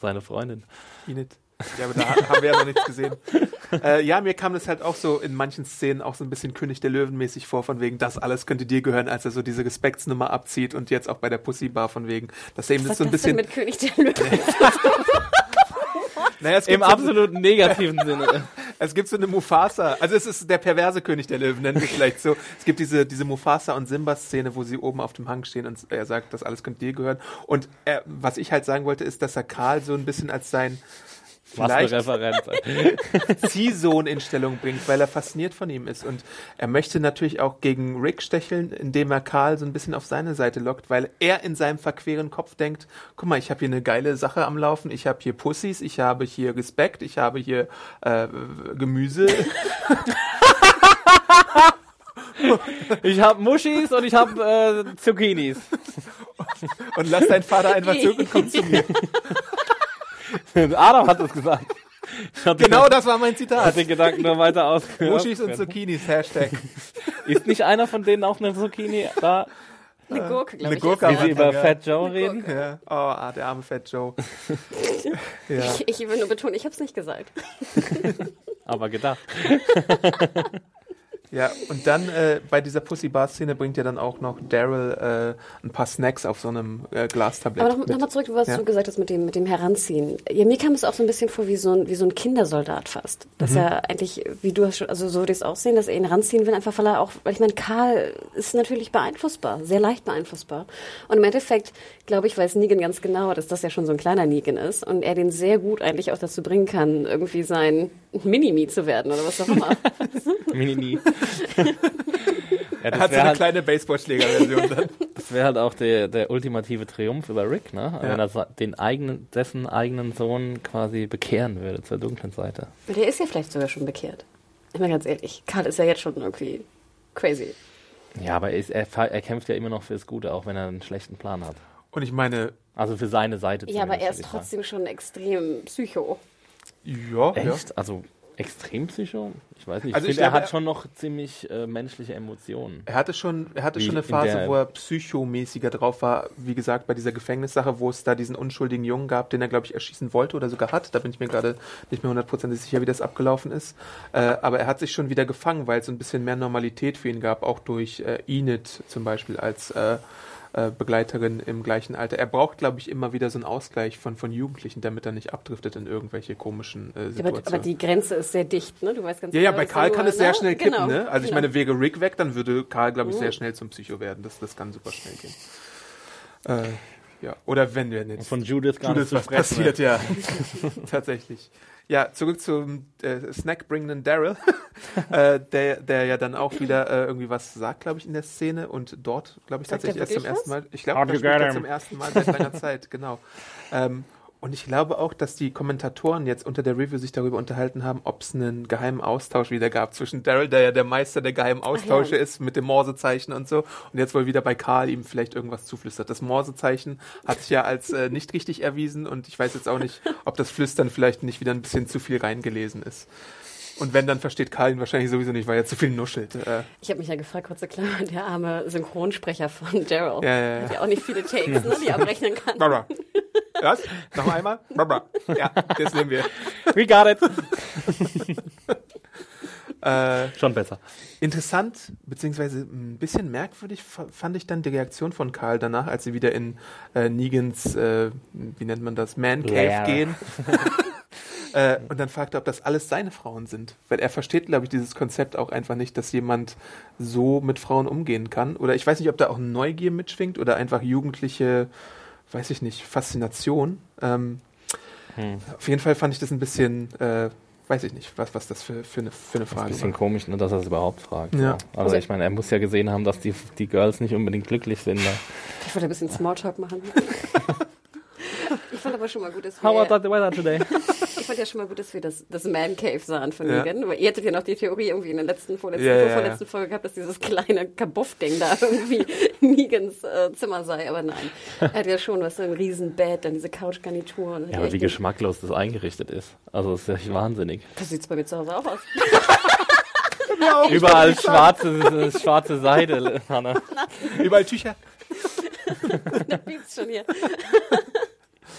seine Freundin. Enid. Ja, aber da ha- haben wir ja noch nichts gesehen. <laughs> Äh, ja, mir kam das halt auch so in manchen Szenen auch so ein bisschen König der Löwen mäßig vor, von wegen, das alles könnte dir gehören, als er so diese Respektsnummer abzieht und jetzt auch bei der Pussy Bar von wegen, dass er ihm Was das so ein das denn bisschen. mit König der Löwen? Naja, Im so, absoluten negativen Sinne. Es gibt so eine Mufasa, also es ist der perverse König der Löwen, nennen wir vielleicht so. Es gibt diese, diese Mufasa und Simba-Szene, wo sie oben auf dem Hang stehen und er sagt, das alles könnte dir gehören. Und er, was ich halt sagen wollte, ist, dass er Karl so ein bisschen als sein vielleicht Referenz. <laughs> Ziehsohn in Stellung bringt, weil er fasziniert von ihm ist. Und er möchte natürlich auch gegen Rick stecheln, indem er Karl so ein bisschen auf seine Seite lockt, weil er in seinem verqueren Kopf denkt, guck mal, ich habe hier eine geile Sache am Laufen, ich habe hier Pussys, ich habe hier Respekt, ich habe hier äh, Gemüse. <laughs> Ich habe Muschis und ich habe äh, Zucchinis. Und lass deinen Vater einfach zurück und komm zu mir. <laughs> Adam hat das gesagt. Genau den, das war mein hat Zitat. den Gedanken nur weiter ausgeführt. Muschis und Zucchinis, Hashtag. <laughs> Ist nicht einer von denen auch eine Zucchini da, Eine Gurke, glaube Eine ich. Gurke wie sie über ja. Fat Joe reden? Ja. Oh, ah, der arme Fat Joe. <laughs> ja. Ich, ich will nur betonen, ich habe es nicht gesagt. Aber gedacht. Ja, und dann äh, bei dieser Pussy-Bar-Szene bringt ja dann auch noch Daryl äh, ein paar Snacks auf so einem äh, Glastablett. Aber noch, mit. noch mal zurück, was Ja. du gesagt hast mit dem, mit dem Heranziehen. Ja, mir kam es auch so ein bisschen vor wie so ein, wie so ein Kindersoldat fast. Dass Mhm. er eigentlich, wie du hast schon, also so würde ich es auch sehen, dass er ihn ranziehen will, einfach weil er auch, weil ich meine, Karl ist natürlich beeinflussbar, sehr leicht beeinflussbar. Und im Endeffekt, glaube ich, weiß Negan ganz genau, dass das ja schon so ein kleiner Negan ist und er den sehr gut eigentlich auch dazu bringen kann, irgendwie sein Mini-Me zu werden oder was auch immer. <laughs> Mini. <laughs> ja, er hat so wäre eine halt, kleine Baseballschläger-Version dann. das wär halt auch der, der ultimative Triumph über Rick, ne? Wenn er den eigenen, dessen eigenen Sohn quasi bekehren würde zur dunklen Seite. Der ist ja vielleicht sogar schon bekehrt. Ich meine ganz ehrlich, Karl ist ja jetzt schon irgendwie crazy. Ja, aber er, ist, er, er kämpft ja immer noch fürs Gute, auch wenn er einen schlechten Plan hat. Und ich meine, Also für seine Seite Ja, aber er ist trotzdem schon extrem psycho. Ja, sagen. ja. Echt? Also extrem psycho? Ich weiß nicht. Also ich finde, er hat schon noch ziemlich äh, menschliche Emotionen. Er hatte schon, er hatte Wie schon eine in Phase, wo er psychomäßiger drauf war. Wie gesagt, bei dieser Gefängnissache, wo es da diesen unschuldigen Jungen gab, den er, glaube ich, erschießen wollte oder sogar hat. Da bin ich mir gerade nicht mehr hundertprozentig sicher, wie das abgelaufen ist. Äh, aber er hat sich schon wieder gefangen, weil es so ein bisschen mehr Normalität für ihn gab, auch durch äh, Enid zum Beispiel als äh, Begleiterin im gleichen Alter. Er braucht, glaube ich, immer wieder so einen Ausgleich von, von Jugendlichen, damit er nicht abdriftet in irgendwelche komischen äh, Aber, Situationen. aber die Grenze ist sehr dicht, ne? Du weißt ganz Ja, ja, genau, bei dass Karl kann es sehr ne? schnell kippen, Genau, ne? Also ich genau. meine, wäre Rick weg, dann würde Karl, glaube ich, sehr schnell zum Psycho werden. Das, das kann super schnell gehen. Äh, ja, oder wenn wir jetzt Von Judith gar Judith nicht was passiert, ja. <laughs> Tatsächlich. Ja, zurück zum äh, Snack bringenden Daryl, <laughs> äh, der, der ja dann auch wieder äh, irgendwie was sagt, glaube ich, in der Szene und dort, glaube ich, tatsächlich erst zum ersten Mal. Ich glaube, How'd da you spricht get er zum ersten Mal seit langer <laughs> Zeit, genau. Ähm, Und ich glaube auch, dass die Kommentatoren jetzt unter der Review sich darüber unterhalten haben, ob es einen geheimen Austausch wieder gab zwischen Daryl, der ja der Meister der geheimen Austausche ja. ist, mit dem Morsezeichen und so, und jetzt wohl wieder bei Karl ihm vielleicht irgendwas zuflüstert. Das Morsezeichen hat sich ja als äh, nicht richtig erwiesen und ich weiß jetzt auch nicht, ob das Flüstern vielleicht nicht wieder ein bisschen zu viel reingelesen ist. Und wenn, dann versteht Karl ihn wahrscheinlich sowieso nicht, weil er zu viel nuschelt. Äh, Ich habe mich ja gefragt, kurze Klammer, der arme Synchronsprecher von Daryl. Ja, ja, ja. Hat ja auch nicht viele Takes, ne, die er abrechnen kann. Barbara. Was? Noch einmal? Barbara. Ja, das nehmen wir. We got it. <laughs> Äh, Schon besser. Interessant, beziehungsweise ein bisschen merkwürdig fa- fand ich dann die Reaktion von Karl danach, als sie wieder in äh, Negans, äh, wie nennt man das, Man Cave Lair. gehen. <laughs> <laughs> äh, und dann fragte, ob das alles seine Frauen sind. Weil er versteht, glaube ich, dieses Konzept auch einfach nicht, dass jemand so mit Frauen umgehen kann. Oder ich weiß nicht, ob da auch Neugier mitschwingt oder einfach jugendliche, weiß ich nicht, Faszination. Ähm, Hm. Auf jeden Fall fand ich das ein bisschen, äh, weiß ich nicht, was, was das für, für, eine, für eine Das ist ein Frage bisschen war. komisch, ne, dass er es überhaupt fragt. Ja. Ja. Also Also- ich meine, er muss ja gesehen haben, dass die, die Girls nicht unbedingt glücklich sind. Ne? Ich wollte ein bisschen Smalltalk machen. <laughs> Ich fand aber schon mal gut, dass How wir, about the weather today? <laughs> ich fand ja schon mal gut, dass wir das, das Man Cave sahen von Ja. Negan. Weil ihr hattet ja noch die Theorie irgendwie in der letzten, vorletzten, Ja, ja, vorletzten Folge gehabt, dass dieses kleine Kabuff-Ding da <laughs> irgendwie Negans äh, Zimmer sei. Aber nein, er hat ja schon was, so ein Riesenbett, dann diese Couchgarnitur. Ja, aber wie geschmacklos das eingerichtet ist. Also das ist echt wahnsinnig. Das sieht's bei mir zu Hause auch aus. <laughs> Überall schwarze, <laughs> schwarze Seide, Hanna. Überall Tücher. da piept's schon hier.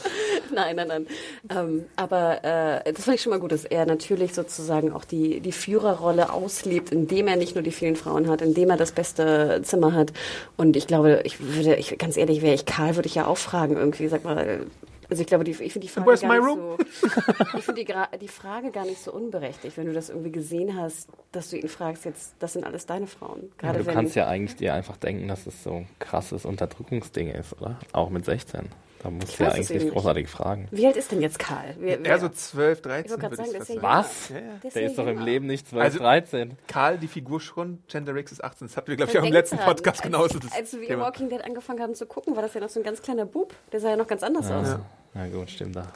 <laughs> nein, nein, nein. Ähm, aber äh, das fand ich schon mal gut, dass er natürlich sozusagen auch die, die Führerrolle auslebt, indem er nicht nur die vielen Frauen hat, indem er das beste Zimmer hat. Und ich glaube, ich würde, ich, ganz ehrlich, wäre ich Karl, würde ich ja auch fragen irgendwie, sag mal, also ich glaube, die, ich finde die Frage gar nicht so, ich finde die, die Frage gar nicht so unberechtigt, wenn du das irgendwie gesehen hast, dass du ihn fragst, jetzt, das sind alles deine Frauen. Ja, Gerade du wenn, kannst ja eigentlich dir einfach denken, dass es so ein krasses Unterdrückungsding ist, oder? Auch mit 16. Da musst Ich ja eigentlich eben nicht großartig fragen. Wie alt ist denn jetzt Karl? Wer, wer, Er so 12, 13. Ich würde sagen, fast das ist ja sagen. Was? Ja, ja. Der Der ist doch im. Leben nicht 12, Also- 13. 13. Karl, die Figur schon, Gender X ist 18. Das hatten wir, glaube ich, auch im letzten dran, Podcast als, genauso. Das Als wir Thema. Walking Dead angefangen haben zu gucken, war das ja noch so ein ganz kleiner Bub. Der sah ja noch ganz anders aus. Ja. Na gut, stimmt da.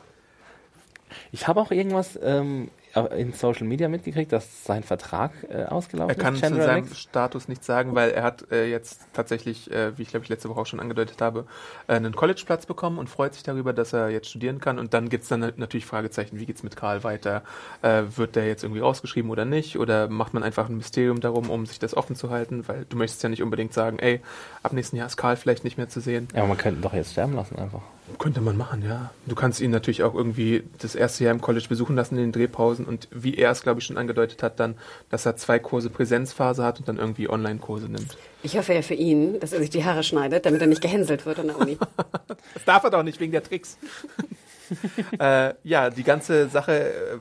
Ich habe auch irgendwas ähm, in Social Media mitgekriegt, dass sein Vertrag äh, ausgelaufen Er kann ist. zu seinem. Status nichts sagen, weil er hat äh, jetzt tatsächlich, äh, wie ich glaube ich letzte Woche auch schon angedeutet habe, einen Collegeplatz bekommen und freut sich darüber, dass er jetzt studieren kann. Und dann gibt es dann natürlich Fragezeichen, wie geht's mit Karl weiter? Äh, wird der jetzt irgendwie rausgeschrieben oder nicht? Oder macht man einfach ein Mysterium darum, um sich das offen zu halten? Weil du möchtest ja nicht unbedingt sagen, ey, ab nächsten Jahr ist Karl vielleicht nicht mehr zu sehen. Ja, aber man könnte ihn doch jetzt sterben lassen einfach. Könnte man machen, ja. Du kannst ihn natürlich auch irgendwie das erste Jahr im College besuchen lassen in den Drehpausen und wie er es, glaube ich, schon angedeutet hat, dann, dass er zwei Kurse Präsenzphase hat und dann irgendwie Online-Kurse nimmt. Ich hoffe ja für ihn, dass er sich die Haare schneidet, damit er nicht gehänselt wird an der Uni. <laughs> Das darf er doch nicht wegen der Tricks. <laughs> <laughs> äh, ja, die ganze Sache äh,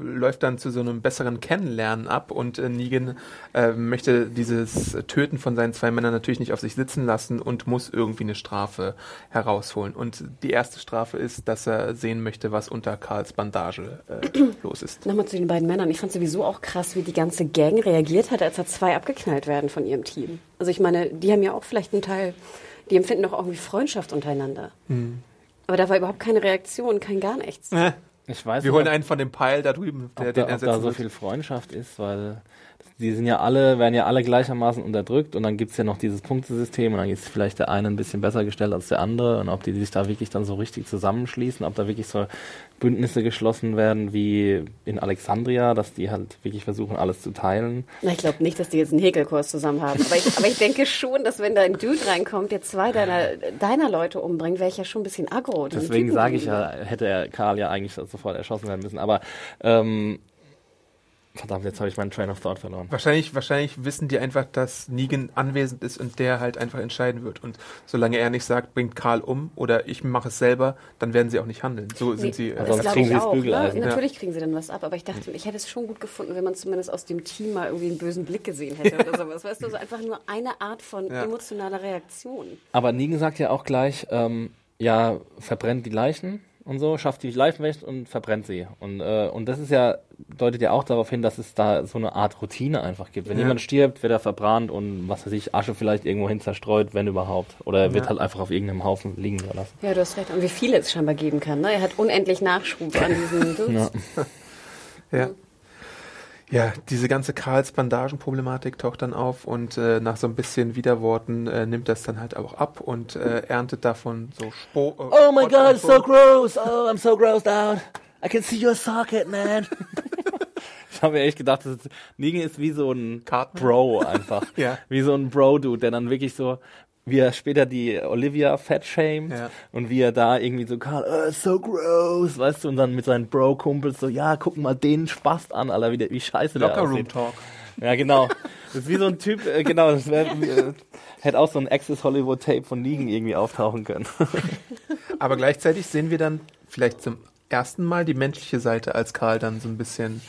läuft dann zu so einem besseren Kennenlernen ab und äh, Negan äh, möchte dieses Töten von seinen zwei Männern natürlich nicht auf sich sitzen lassen und muss irgendwie eine Strafe herausholen. Und die erste Strafe ist, dass er sehen möchte, was unter Karls Bandage äh, los ist. Nochmal zu den beiden Männern. Ich fand sowieso auch krass, wie die ganze Gang reagiert hat, als da zwei abgeknallt werden von ihrem Team. Also ich meine, die haben ja auch vielleicht einen Teil, die empfinden doch irgendwie Freundschaft untereinander. Hm. Aber da war überhaupt keine Reaktion, kein gar nichts. Ich weiß wir nicht, holen einen von dem Pile da drüben, der ob den da, ob ersetzen da so wird. viel Freundschaft ist, weil die sind ja alle, werden ja alle gleichermaßen unterdrückt und dann gibt's ja noch dieses Punktesystem und dann ist vielleicht der eine ein bisschen besser gestellt als der andere und ob die sich da wirklich dann so richtig zusammenschließen, ob da wirklich so Bündnisse geschlossen werden wie in Alexandria, dass die halt wirklich versuchen, alles zu teilen. Na, ich glaube nicht, dass die jetzt einen Häkelkurs zusammen haben. Aber ich, aber ich denke schon, dass wenn da ein Dude reinkommt, der zwei deiner, deiner Leute umbringt, wäre ich ja schon ein bisschen aggro. Deswegen sage ich ja, hätte er Karl ja eigentlich sofort erschossen werden müssen. Aber ähm, verdammt, jetzt habe ich meinen Train of Thought verloren. Wahrscheinlich, wahrscheinlich wissen die einfach, dass Negan anwesend ist und der halt einfach entscheiden wird. Und solange er nicht sagt, bringt Karl um oder ich mache es selber, dann werden sie auch nicht handeln. So sind Nee, sie. Äh, das sonst kriegen sie das auch. Ne? Natürlich kriegen sie dann was ab, aber ich dachte, ich hätte es schon gut gefunden, wenn man zumindest aus dem Team mal irgendwie einen bösen Blick gesehen hätte oder <laughs> sowas. Weißt du, so einfach nur eine Art von Ja. emotionaler Reaktion. Aber Negan sagt ja auch gleich, ähm, ja, verbrennt die Leichen und so, schafft die Live weg und verbrennt sie. Und, äh, und das ist ja, deutet ja auch darauf hin, dass es da so eine Art Routine einfach gibt. Wenn Ja. jemand stirbt, wird er verbrannt und was weiß ich, Asche vielleicht irgendwo hin zerstreut, wenn überhaupt. Oder er wird Ja. halt einfach auf irgendeinem Haufen liegen gelassen. Ja, du hast recht. Und wie viele es scheinbar geben kann. Ne? Er hat unendlich Nachschub an diesen <laughs> Dudes. Ja. Ja. Ja, diese ganze Karls-Bandagen-Problematik taucht dann auf und äh, nach so ein bisschen Widerworten äh, nimmt das dann halt auch ab und äh, erntet davon so Spo äh, Oh my god, it's so gross. Oh, I'm so grossed out. I can see your socket, man. <laughs> ich habe mir echt gedacht, das ist, Negan ist wie so ein Karten. Bro <laughs> einfach. Ja. Wie so ein Bro-Dude, der dann wirklich so, wie er später die Olivia fat shamed Ja. und wie er da irgendwie so, Karl, oh, so gross, weißt du, und dann mit seinen Bro-Kumpels so, ja, guck mal den Spast an, Alter, wie, der, wie scheiße der Locker Room aussieht. Talk. Ja, genau. Das ist wie so ein Typ, äh, genau, das wär, äh, hätte auch so ein Access Hollywood Tape von Negan irgendwie auftauchen können. <laughs> Aber gleichzeitig sehen wir dann vielleicht zum ersten Mal die menschliche Seite, als Karl dann so ein bisschen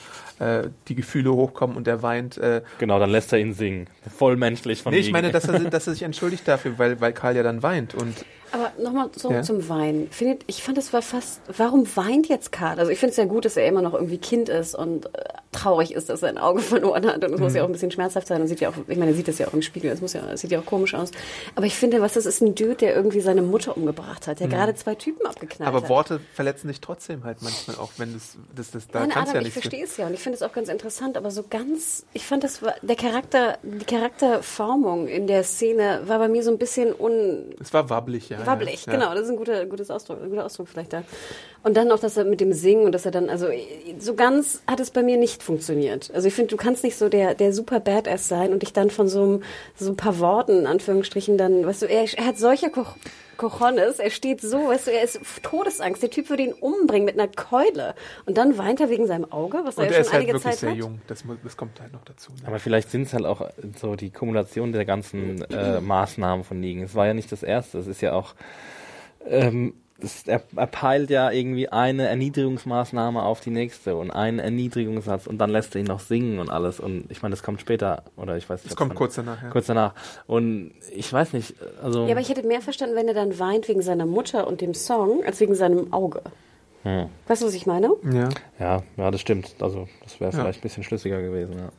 äh, die Gefühle hochkommen und er weint. Äh, Genau, dann lässt er ihn singen. Voll menschlich von nee, ich meine, dass er, <laughs> dass er sich entschuldigt dafür, weil, weil Karl ja dann weint. Und Aber nochmal zurück Ja. zum Weinen. Findet, ich fand, es war fast, warum weint jetzt Karl? Also ich finde es ja gut, dass er immer noch irgendwie Kind ist und äh, traurig ist, dass er ein Auge <laughs> verloren hat. Und es muss ja auch ein bisschen schmerzhaft sein. Und sieht ja auch, ich meine, er sieht das ja auch im Spiegel. Es muss ja, es sieht ja auch komisch aus. Aber ich finde, was das ist, ein Dude, der irgendwie seine Mutter umgebracht hat, der gerade zwei Typen abgeknallt aber hat. Worte verletzen dich trotzdem halt manchmal auch, wenn das, das, das da Nein, kannst Adam, ja ich nichts. verstehe es ja und ich finde es auch ganz interessant, aber so ganz, ich fand das war, der Charakter, die Charakterformung in der Szene war bei mir so ein bisschen un, Es war wabbelig, ja. Wabbelig, ja. genau, das ist ein guter, gutes Ausdruck, ein guter Ausdruck vielleicht da. Und dann auch, dass er mit dem Singen und dass er dann, also so ganz hat es bei mir nicht funktioniert. Also ich finde, du kannst nicht so der, der super Badass sein und dich dann von so, einem, so ein paar Worten, in Anführungsstrichen, dann, weißt du, er, er hat solche Ko Cojones, er steht so, weißt du, er ist Todesangst, der Typ würde ihn umbringen mit einer Keule. Und dann weint er wegen seinem Auge, was Und er er ja ist schon halt einige wirklich Zeit sehr hat. jung. Das, das kommt halt noch dazu. Ne? Aber vielleicht sind es halt auch so die Kumulation der ganzen äh, Maßnahmen von Negan. Es war ja nicht das erste. Es ist ja auch, ähm, es, er, er peilt ja irgendwie eine Erniedrigungsmaßnahme auf die nächste und einen Erniedrigungssatz und dann lässt er ihn noch singen und alles. Und ich meine, das kommt später oder ich weiß nicht. Das kommt kurz danach, ja. Kurz danach. Und ich weiß nicht, also. Ja, aber ich hätte mehr verstanden, wenn er dann weint wegen seiner Mutter und dem Song, als wegen seinem Auge. hm. Weißt du, was ich meine? Ja. Ja, ja, das stimmt. Also das wäre Ja. vielleicht ein bisschen schlüssiger gewesen. Ja.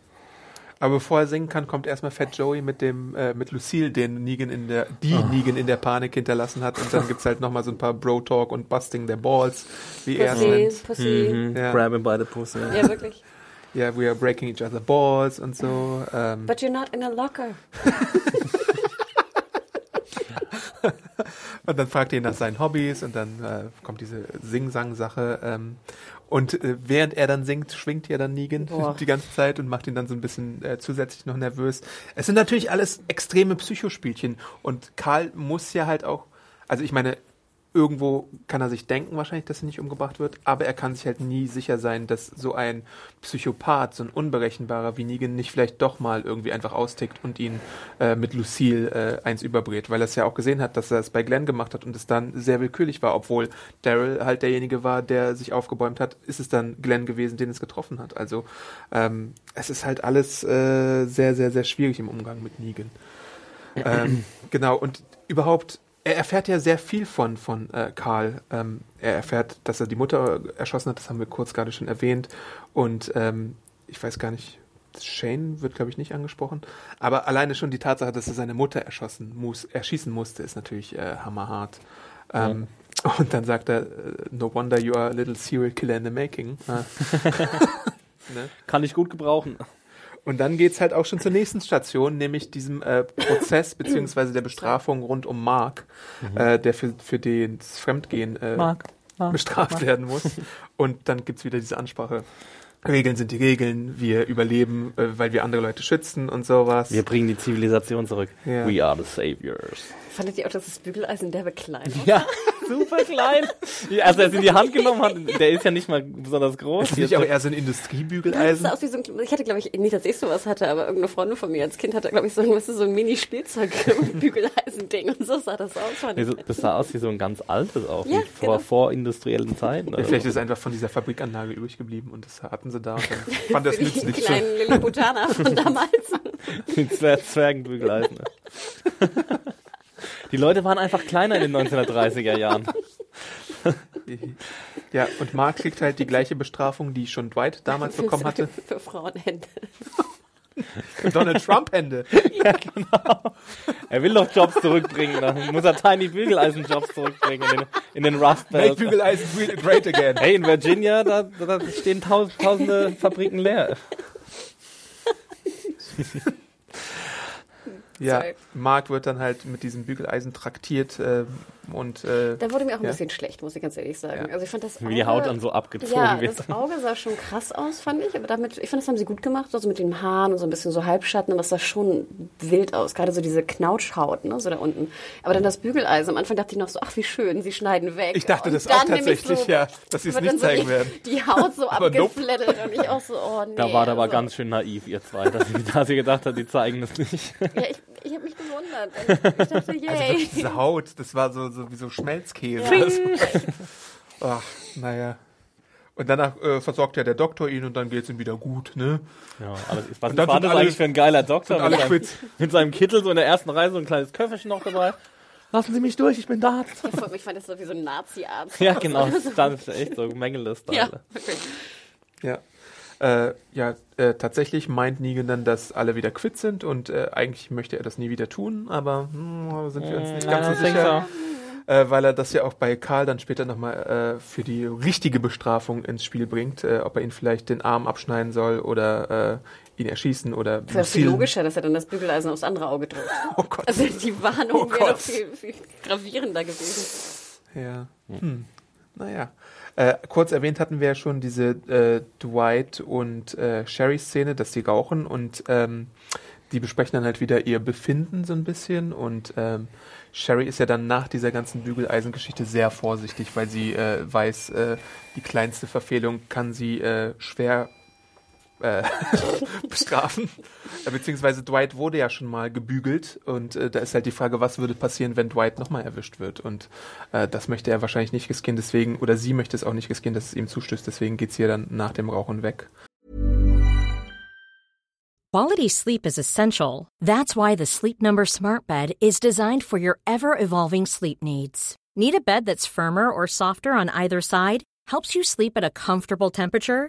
Aber bevor er singen kann, kommt erstmal Fat Joey mit dem äh, mit Lucille, den Negan in der die Negan in der Panik hinterlassen hat und dann gibt's halt noch mal so ein paar Bro Talk und Busting their Balls, wie er es Pussy, nennt. Pussy. Mhm. Ja. Grab him by the pussy. Ja, wirklich. Ja, we are breaking each other balls und so. Ähm, But you're not in a locker. <laughs> und dann fragt er ihn nach seinen Hobbys und dann äh, kommt diese Sing-Sang-Sache. Ähm, und äh, während er dann singt, schwingt ja dann Negan <laughs> Boah. die ganze Zeit und macht ihn dann so ein bisschen äh, zusätzlich noch nervös. Es sind natürlich alles extreme Psychospielchen und Karl muss ja halt auch, also ich meine, irgendwo kann er sich denken wahrscheinlich, dass er nicht umgebracht wird, aber er kann sich halt nie sicher sein, dass so ein Psychopath, so ein unberechenbarer wie Negan nicht vielleicht doch mal irgendwie einfach austickt und ihn äh, mit Lucille äh, eins überbrät, weil er es ja auch gesehen hat, dass er es bei Glenn gemacht hat und es dann sehr willkürlich war, obwohl Daryl halt derjenige war, der sich aufgebäumt hat, ist es dann Glenn gewesen, den es getroffen hat. Also ähm, es ist halt alles äh, sehr, sehr, sehr schwierig im Umgang mit Negan. <clears throat> ähm, genau, und überhaupt, er erfährt ja sehr viel von, von äh, Karl. Ähm, er erfährt, dass er die Mutter erschossen hat, das haben wir kurz gerade schon erwähnt. Und ähm, ich weiß gar nicht, Shane wird, glaube ich, nicht angesprochen. Aber alleine schon die Tatsache, dass er seine Mutter erschossen muss, erschießen musste, ist natürlich äh, hammerhart. Ähm, Und dann sagt er, äh, no wonder you are a little serial killer in the making. Ah. <laughs> <laughs> ne? Kann ich gut gebrauchen. Und dann geht's halt auch schon zur nächsten Station, nämlich diesem äh, Prozess <clears throat> beziehungsweise der Bestrafung rund um Mark, äh, der für, für den das Fremdgehen äh, Mark, Mark, bestraft werden muss. <laughs> Und dann gibt's wieder diese Ansprache. Regeln sind die Regeln, wir überleben, äh, weil wir andere Leute schützen und sowas. Wir bringen die Zivilisation zurück. Ja. We are the saviors. Fandet ihr auch, dass das Bügeleisen derbe klein war? Ja, super klein. Als er es in die Hand genommen hat, der ist ja nicht mal besonders groß. ist nicht auch eher so ein Das Industriebügeleisen? sah aus wie so ein, ich hatte, glaube ich, nicht, dass ich sowas hatte, aber irgendeine Freundin von mir als Kind hatte, glaube ich, so ein, weißt du, so ein Mini-Spielzeug-Bügeleisen-Ding <laughs> und so sah das aus. Nee, so, das sah aus wie so ein ganz altes auch, Ja, vor genau. vorindustriellen Zeiten. Ja, vielleicht so. ist es einfach von dieser Fabrikanlage übrig geblieben und das hatten sie da und dann <laughs> fand es Für die nützlich. kleinen Lilliputaner von damals. <laughs> Die Zwer Zwergenbügeleisen. Die Leute waren einfach kleiner in den 1930er Jahren. Ja, und Mark kriegt halt die gleiche Bestrafung, die schon Dwight damals bekommen hatte. <laughs> Für Frauenhände. Donald Trump-Hände. <laughs> genau. Er will doch Jobs zurückbringen. Dann muss er Tiny Bügeleisen Jobs zurückbringen in den, in den Rust Make Belt. Bügeleisen great again. Hey, in Virginia, da, da stehen taus, tausende Fabriken leer. <laughs> Ja, Sorry. Mark wird dann halt mit diesem Bügeleisen traktiert äh, und äh, Da wurde mir auch ein Ja. bisschen schlecht, muss ich ganz ehrlich sagen. Ja. Also ich fand das Wie die Haut dann so abgezogen Ja, wird. das Auge sah schon krass aus, fand ich. Aber damit, ich fand, das haben sie gut gemacht. Also mit den Haaren und so ein bisschen so Halbschatten. Aber es sah schon wild aus. Gerade so diese Knautschhaut, ne, so da unten. Aber dann das Bügeleisen. Am Anfang dachte ich noch so, ach, wie schön, sie schneiden weg. Ich dachte Und das auch tatsächlich, ja, dass sie es nicht so zeigen die, werden. Die Haut so <laughs> Aber nope. Und ich auch so, oh nee. Da war er aber also, ganz schön naiv, ihr zwei, dass sie, <laughs> dass sie gedacht hat, die zeigen das nicht. Ja, ich, ich habe mich gewundert. Ich dachte, <laughs> yay. also diese Haut, das war so, so wie so Schmelzkäse. Ja. Also, <laughs> ach, naja. Und danach äh, versorgt ja der Doktor ihn und dann geht's ihm wieder gut, ne? Ja, alles, was Und dann war das alle- eigentlich für ein geiler Doktor mit seinem, mit seinem Kittel so in der ersten Reihe so ein kleines Köfferchen noch dabei. Lassen Sie mich durch, ich bin da. Ich fand das so wie so ein Nazi-Arzt. Ja, genau, <laughs> das ist echt so Mängeliste. Ja, wirklich. Ja. Äh, ja, äh, tatsächlich meint Negan dann, dass alle wieder quitt sind und äh, eigentlich möchte er das nie wieder tun, aber hm, sind wir uns nicht ganz so sicher. Äh, weil er das ja auch bei Karl dann später nochmal äh, für die richtige Bestrafung ins Spiel bringt, äh, ob er ihn vielleicht den Arm abschneiden soll oder äh, ihn erschießen oder Das wäre viel logischer, dass er dann das Bügeleisen aufs andere Auge drückt. <laughs> Oh Gott. Also die Warnung Oh wäre doch viel, viel gravierender gewesen. Ja. Hm. Naja. Äh, kurz erwähnt hatten wir ja schon diese äh, Dwight und äh, Sherry-Szene, dass sie rauchen und ähm, die besprechen dann halt wieder ihr Befinden so ein bisschen und ähm, Sherry ist ja dann nach dieser ganzen Bügeleisengeschichte sehr vorsichtig, weil sie äh, weiß, äh, die kleinste Verfehlung kann sie äh, schwer äh, <laughs> bestrafen. Äh, Beziehungsweise Dwight wurde ja schon mal gebügelt und äh, da ist halt die Frage, was würde passieren, wenn Dwight nochmal erwischt wird. Und äh, das möchte er wahrscheinlich nicht riskieren, deswegen, oder sie möchte es auch nicht riskieren, dass es ihm zustößt, deswegen geht sie ja dann nach dem Rauchen weg. Quality sleep is essential. That's why the Sleep Number Smart Bed is designed for your ever evolving sleep needs. Need a bed that's firmer or softer on either side? Helps you sleep at a comfortable temperature?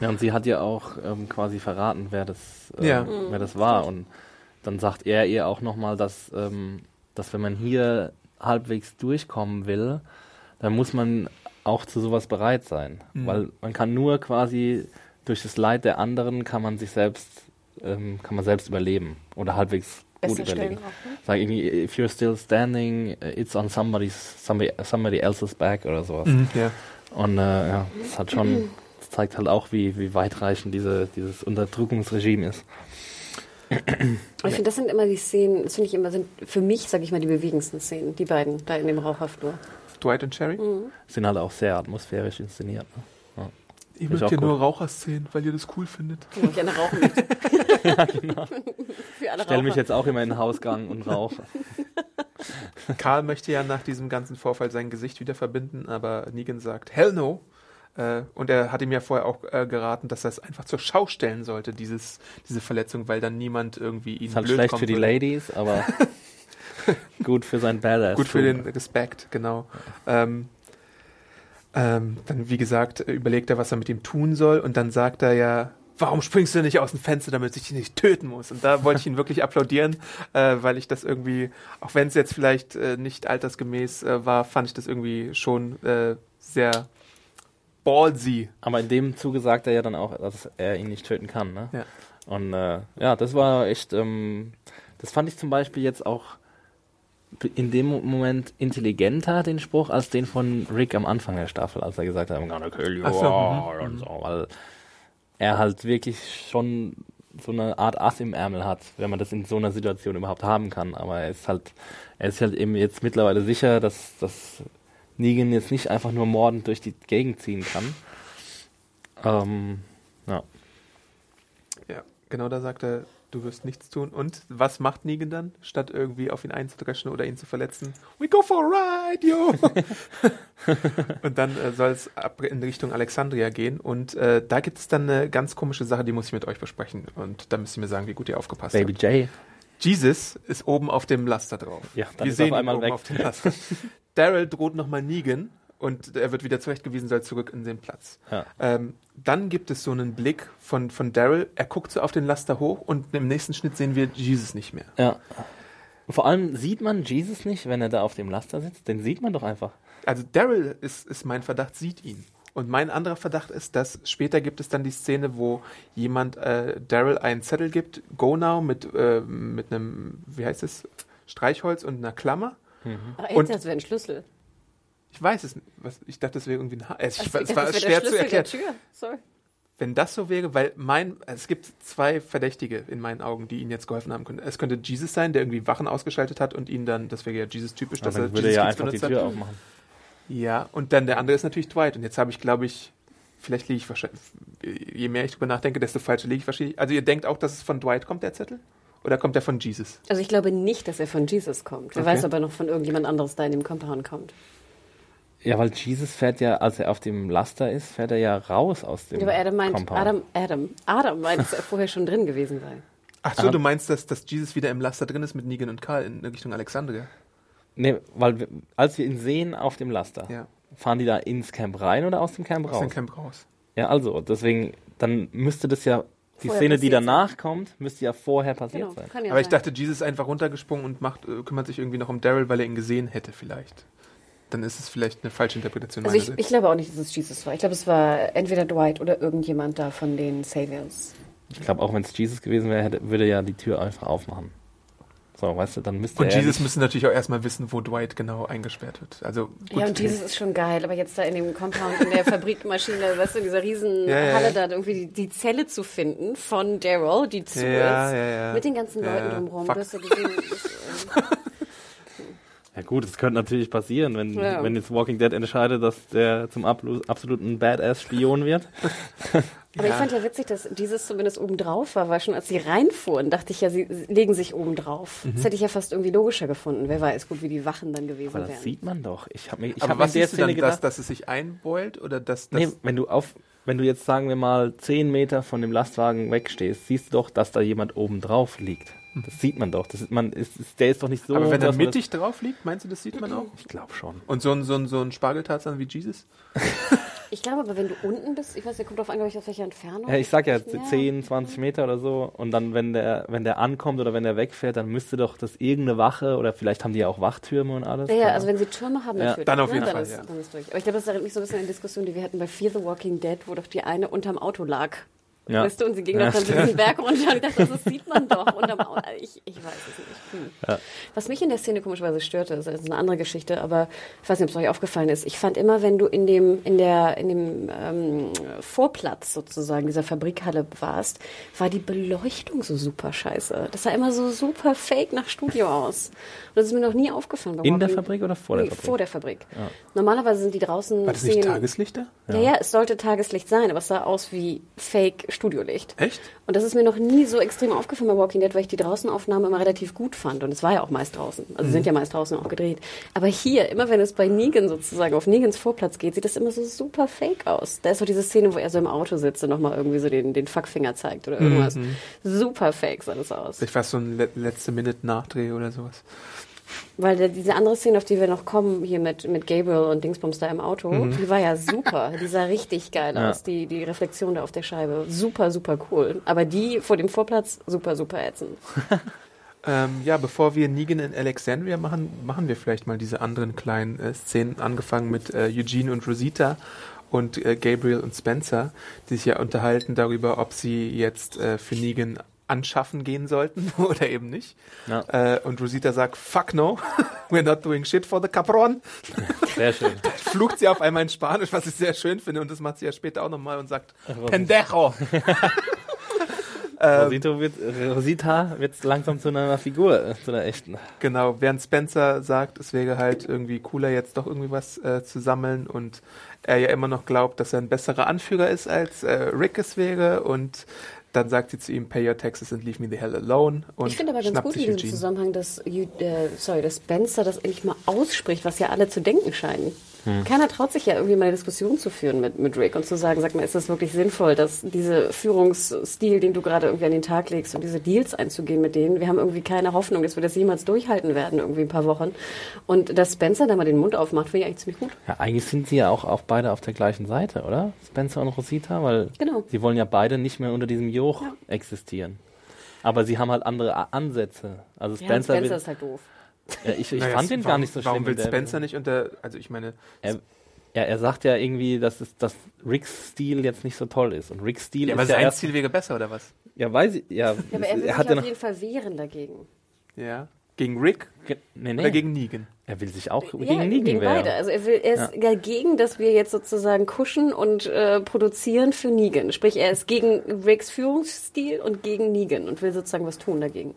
Ja, und sie hat ja auch ähm, quasi verraten, wer das, ähm, Ja. wer das war. Und dann sagt er ihr auch nochmal, dass, ähm, dass wenn man hier halbwegs durchkommen will, dann muss man auch zu sowas bereit sein. Weil man kann nur quasi durch das Leid der anderen kann man sich selbst, ähm, kann man selbst überleben oder halbwegs gut überleben. Ne? Sag irgendwie, if you're still standing, it's on somebody's, somebody, somebody else's back oder sowas. Ja. Und äh, ja, das hat schon, <clears throat> zeigt halt auch, wie, wie weitreichend diese, dieses Unterdrückungsregime ist. Ich finde, das sind immer die Szenen, das finde ich immer, sind für mich, sage ich mal, die bewegendsten Szenen, die beiden da in dem Raucherflur. Dwight und Sherry? Sind halt auch sehr atmosphärisch inszeniert. Ne? Ihr Ich mögt ja nur Raucherszenen, weil ihr das cool findet. Wo ich gerne rauchen <laughs> möchte. ja, genau. Für alle Stell mich jetzt auch immer in den Hausgang und rauche. Karl möchte ja nach diesem ganzen Vorfall sein Gesicht wieder verbinden, aber Negan sagt, hell no. Äh, und er hat ihm ja vorher auch äh, geraten, dass er es einfach zur Schau stellen sollte, dieses, diese Verletzung, weil dann niemand irgendwie ihn Ist halt blöd schlecht kommen für die würde. Ladies, aber <laughs> gut für sein Badass. Gut für den Respekt, genau. Ähm, ähm, dann, wie gesagt, überlegt er, was er mit ihm tun soll und dann sagt er ja, warum springst du nicht aus dem Fenster, damit ich dich nicht töten muss? Und da wollte ich ihn wirklich applaudieren, äh, weil ich das irgendwie, auch wenn es jetzt vielleicht äh, nicht altersgemäß äh, war, fand ich das irgendwie schon äh, sehr ballsy. Aber in dem Zuge sagt er ja dann auch, dass er ihn nicht töten kann. Ne? Ja. Und äh, ja, das war echt, ähm, das fand ich zum Beispiel jetzt auch in dem Mo- Moment intelligenter, den Spruch, als den von Rick am Anfang der Staffel, als er gesagt hat, I'm gonna kill you so, mhm, und so, weil er halt wirklich schon so eine Art Ass im Ärmel hat, wenn man das in so einer Situation überhaupt haben kann. Aber er ist halt, er ist halt eben jetzt mittlerweile sicher, dass, dass Negan jetzt nicht einfach nur mordend durch die Gegend ziehen kann. Ähm, ja. Ja, genau da sagt er, du wirst nichts tun. Und was macht Negan dann, statt irgendwie auf ihn einzudreschen oder ihn zu verletzen? We go for a ride, yo! <laughs> und dann äh, soll es in Richtung Alexandria gehen. Und äh, da gibt es dann eine ganz komische Sache, die muss ich mit euch besprechen. Und da müsst ihr mir sagen, wie gut ihr aufgepasst Baby habt. J. Jesus ist oben auf dem Laster drauf. Ja, dann Wir ist sehen auf ihn einmal oben weg. auf dem Laster. <laughs> Daryl droht nochmal Negan und er wird wieder zurechtgewiesen, soll zurück in den Platz. Ja. Ähm, dann gibt es so einen Blick von, von Daryl, er guckt so auf den Laster hoch und im nächsten Schnitt sehen wir Jesus nicht mehr. Ja. Vor allem sieht man Jesus nicht, wenn er da auf dem Laster sitzt. Den sieht man doch einfach. Also Daryl ist, ist mein Verdacht, sieht ihn. Und mein anderer Verdacht ist, dass später gibt es dann die Szene, wo jemand äh, Daryl einen Zettel gibt, Go Now, mit, äh, mit einem, wie heißt es, Streichholz und einer Klammer. Ach, Und- jetzt, das wäre ein Schlüssel. Ich weiß es nicht. Was, ich dachte, das wäre irgendwie ein ha es, ich, Also, es war der schwer zu erklären. Der Tür. Sorry. Wenn das so wäre, weil mein, es gibt zwei Verdächtige in meinen Augen, die ihnen jetzt geholfen haben können. Es könnte Jesus sein, der irgendwie Wachen ausgeschaltet hat und ihn dann, das wäre ja Jesus typisch, dass er würde Jesus ja Kids einfach die benutzt Tür hat. aufmachen. Ja, und dann der andere ist natürlich Dwight. Und jetzt habe ich, glaube ich, vielleicht liege ich wahrscheinlich, je mehr ich drüber nachdenke, desto falscher liege ich wahrscheinlich. Also ihr denkt auch, dass es von Dwight kommt, der Zettel? Oder kommt der von Jesus? Also ich glaube nicht, dass er von Jesus kommt. Wer Okay. weiß, ob er noch von irgendjemand anderes da in dem Compound kommt. Ja, weil Jesus fährt ja, als er auf dem Laster ist, fährt er ja raus aus dem Ja, aber Adam meint, Compound. Adam, Adam, Adam meint, dass er vorher schon drin gewesen sei. Ach so, du meinst, dass, dass Jesus wieder im Laster drin ist mit Negan und Karl in Richtung Alexandria? Nee, weil wir, als wir ihn sehen auf dem Laster, Ja, fahren die da ins Camp rein oder aus dem Camp aus raus? dem Camp raus. Ja, also, deswegen, dann müsste das ja, die Szene, die danach kommt, müsste ja vorher passiert Genau, sein. ja Aber ich sein. dachte, Jesus ist einfach runtergesprungen und macht, äh, kümmert sich irgendwie noch um Daryl, weil er ihn gesehen hätte vielleicht. Dann ist es vielleicht eine falsche Interpretation Also ich, ich glaube auch nicht, dass es Jesus war. Ich glaube, es war entweder Dwight oder irgendjemand da von den Saviors. Ich glaube, auch wenn es Jesus gewesen wäre, hätte, würde er ja die Tür einfach aufmachen. So, weißt du, dann müsste und er Jesus müsste natürlich auch erstmal wissen, wo Dwight genau eingesperrt wird. Also gut, ja, und Jesus ist schon geil, aber jetzt da in dem Compound, in der Fabrikmaschine, <laughs> weißt du, in dieser riesen Ja, ja, Halle da irgendwie die, die Zelle zu finden von Daryl, die zu Ja, ist, ja, ja. mit den ganzen Ja, Leuten drumherum. Fuck. Du hast ja gesehen, das, äh, Ja gut, es könnte natürlich passieren, wenn, Ja. wenn jetzt Walking Dead entscheidet, dass der zum absoluten Badass-Spion wird. <laughs> Aber ich Ja. fand ja witzig, dass dieses zumindest oben drauf war, weil schon als sie reinfuhren, dachte ich ja, sie legen sich oben drauf. Mhm. Das hätte ich ja fast irgendwie logischer gefunden. Wer weiß, gut, wie die Wachen dann gewesen Aber das wären. sieht man doch. Ich habe ich Aber hab was siehst du dann, Szene dass, gedacht, dass es sich einbeult oder dass das nee, wenn du auf, wenn du jetzt sagen wir mal 10 Meter von dem Lastwagen wegstehst, siehst du doch, dass da jemand oben drauf liegt. Das sieht man doch. Das ist, man ist, ist, der ist doch nicht so. aber wenn er mittig drauf liegt, meinst du, das sieht man auch? Ich glaube schon. Und so ein, so ein, so ein Spargeltarzan wie Jesus? <laughs> Ich glaube aber, wenn du unten bist, ich weiß, der kommt drauf an, glaube ich, aus welcher Entfernung. Ja, ich sag ja Nicht mehr. 10, 20 Meter oder so. Und dann, wenn der, wenn der ankommt oder wenn der wegfährt, dann müsste doch das irgendeine Wache oder vielleicht haben die ja auch Wachtürme und alles. Ja, ja, also wenn sie Türme haben, Ja, dann auf jeden ne, Fall, Ist, ja. Dann ist durch. Aber ich glaube, das erinnert mich so ein bisschen an die Diskussion, die wir hatten bei Fear the Walking Dead, wo doch die eine unterm Auto lag. Ja. Weißt du, und sie ging Ja, doch dann diesen Berg runter und ich dachte, das sieht man doch unterm Ich, ich weiß es nicht. Hm. Ja. Was mich in der Szene komischerweise störte, das ist eine andere Geschichte, aber ich weiß nicht, ob es euch aufgefallen ist. Ich fand immer, wenn du in dem, in der, in dem ähm, Vorplatz sozusagen dieser Fabrikhalle warst, war die Beleuchtung so super scheiße. Das sah immer so super fake nach Studio aus. Und das ist mir noch nie aufgefallen. In der Fabrik oder vor der Nee, Fabrik? Vor der Fabrik. Normalerweise sind die draußen. War das nicht sehen- Tageslichter? ja, ja, es sollte Tageslicht sein, aber es sah aus wie Fake-Studiolicht. Echt? Und das ist mir noch nie so extrem aufgefallen bei Walking Dead, weil ich die Draußenaufnahmen immer relativ gut fand. Und es war ja auch meist draußen. Also Mhm. sind ja meist draußen auch gedreht. Aber hier, immer wenn es bei Negan sozusagen auf Negans Vorplatz geht, sieht das immer so super fake aus. Da ist so diese Szene, wo er so im Auto sitzt und nochmal irgendwie so den, den Fuckfinger zeigt oder irgendwas. Mhm. Super fake sah das aus. War es so ein le letzte Minute Nachdreh oder sowas. Weil der, diese andere Szene, auf die wir noch kommen, hier mit, mit Gabriel und Dingsbums da im Auto, die war ja super. Die sah richtig geil Ja. aus, die, die Reflexion da auf der Scheibe. Super, super cool. Aber die vor dem Vorplatz, super, super ätzend. <laughs> Ähm, ja, bevor wir Negan in Alexandria machen, machen wir vielleicht mal diese anderen kleinen äh, Szenen, angefangen mit äh, Eugene und Rosita und äh, Gabriel und Spencer, die sich ja unterhalten darüber, ob sie jetzt äh, für Negan anschaffen gehen sollten <laughs> oder eben nicht. Ja. Äh, und Rosita sagt, fuck no, <laughs> we're not doing shit for the Capron. <laughs> Sehr schön. Flucht sie auf einmal in Spanisch, was ich sehr schön finde und das macht sie ja später auch nochmal und sagt, Pendejo. Ähm, Rosito wird, Rosita wird langsam zu einer Figur, äh, zu einer echten. Genau, während Spencer sagt, es wäre halt irgendwie cooler, jetzt doch irgendwie was äh, zu sammeln und er ja immer noch glaubt, dass er ein besserer Anführer ist, als äh, Rick es wäre und dann sagt sie zu ihm, pay your taxes and leave me the hell alone. Und Ich finde aber ganz gut in diesem. Zusammenhang, dass, Ju- äh, sorry, dass Spencer das endlich mal ausspricht, was ja alle zu denken scheinen. Hm. Keiner traut sich ja irgendwie mal eine Diskussion zu führen mit, mit Rick und zu sagen, sag mal, ist das wirklich sinnvoll, dass dieser Führungsstil, den du gerade irgendwie an den Tag legst und diese Deals einzugehen mit denen, wir haben irgendwie keine Hoffnung, dass wir das jemals durchhalten werden, irgendwie ein paar Wochen. Und dass Spencer da mal den Mund aufmacht, finde ich eigentlich ziemlich gut. Ja, eigentlich sind sie ja auch, auch beide auf der gleichen Seite, oder? Spencer und Rosita, weil Genau. sie wollen ja beide nicht mehr unter diesem Joch Ja. existieren. Aber sie haben halt andere Ansätze. Also Ja, Spencer, Spencer will, ist halt doof. Ja, ich, ich Naja, fand warum, gar nicht so schlimm. Warum will Spencer nicht unter, also ich meine, Er, ja, er sagt ja irgendwie, dass, es, dass Ricks Stil jetzt nicht so toll ist. Und Ricks Stil ja, ist aber ja sein erst, Ziel wäre besser, oder was? Ja, weiß ich, ja. Ja, aber er will er sich ja auf noch, jeden Fall wehren dagegen. Ja. Gegen Rick ge- nee, nee, oder gegen Negan? er will sich auch Ja, gegen Negan gegen wehren. beide. Also er, will, er ist dagegen, dass wir jetzt sozusagen kuschen und äh, produzieren für Negan. Sprich, er ist gegen Ricks Führungsstil und gegen Negan und will sozusagen was tun dagegen.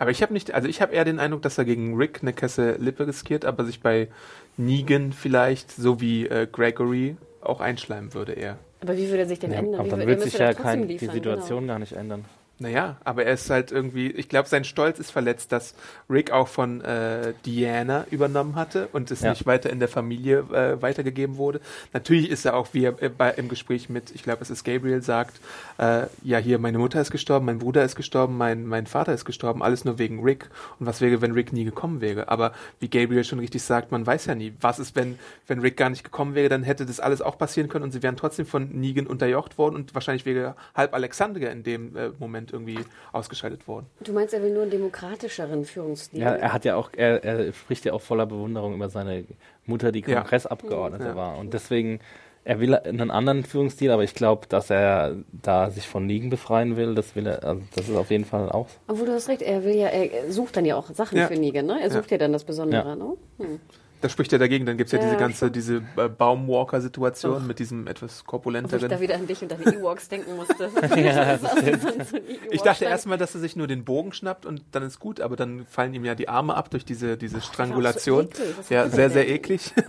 Aber ich habe nicht, also ich habe eher den Eindruck, dass er gegen Rick eine Kesse Lippe riskiert, aber sich bei Negan vielleicht, so wie äh, Gregory, auch einschleimen würde er. Aber wie würde er sich denn Ja, ändern? aber Wie dann wür- wird er sich ja kein, die liefern, Situation Genau. gar nicht ändern. Naja, aber er ist halt irgendwie, ich glaube, sein Stolz ist verletzt, dass Rick auch von äh, Diana übernommen hatte und es Ja. nicht weiter in der Familie äh, weitergegeben wurde. Natürlich ist er auch, wie er äh, bei, im Gespräch mit, ich glaube, es ist Gabriel, sagt, äh, ja, hier, meine Mutter ist gestorben, mein Bruder ist gestorben, mein, mein Vater ist gestorben, alles nur wegen Rick. Und was wäre, wenn Rick nie gekommen wäre? Aber wie Gabriel schon richtig sagt, man weiß ja nie. Was ist, wenn, wenn Rick gar nicht gekommen wäre, dann hätte das alles auch passieren können und sie wären trotzdem von Negan unterjocht worden und wahrscheinlich wäre halb Alexandria in dem äh, Moment irgendwie ausgeschaltet worden. Du meinst, er will nur einen demokratischeren Führungsstil? Ja, er hat ja auch, er, er spricht ja auch voller Bewunderung über seine Mutter, die Ja. Kongressabgeordnete Ja. war. Und deswegen, er will einen anderen Führungsstil, aber ich glaube, dass er da sich von Ligen befreien will, das will er, also das ist auf jeden Fall auch. Obwohl du hast recht, er will ja, er sucht dann ja auch Sachen Ja. für Negan, ne? Er sucht ja, dann das Besondere, Ja. ne? Hm. Da spricht er dagegen, dann gibt's ja, Ja, diese ganze, diese äh, Baumwalker-Situation mit diesem etwas Wo ich korpulenteren. da wieder an dich und deine Ewoks denken musste. <laughs> <laughs> So so ein Ich dachte erstmal, dass er sich nur den Bogen schnappt und dann ist gut, aber dann fallen ihm ja die Arme ab durch diese, diese so Strangulation. eklig. Was ja, sehr, sehr eklig. <laughs>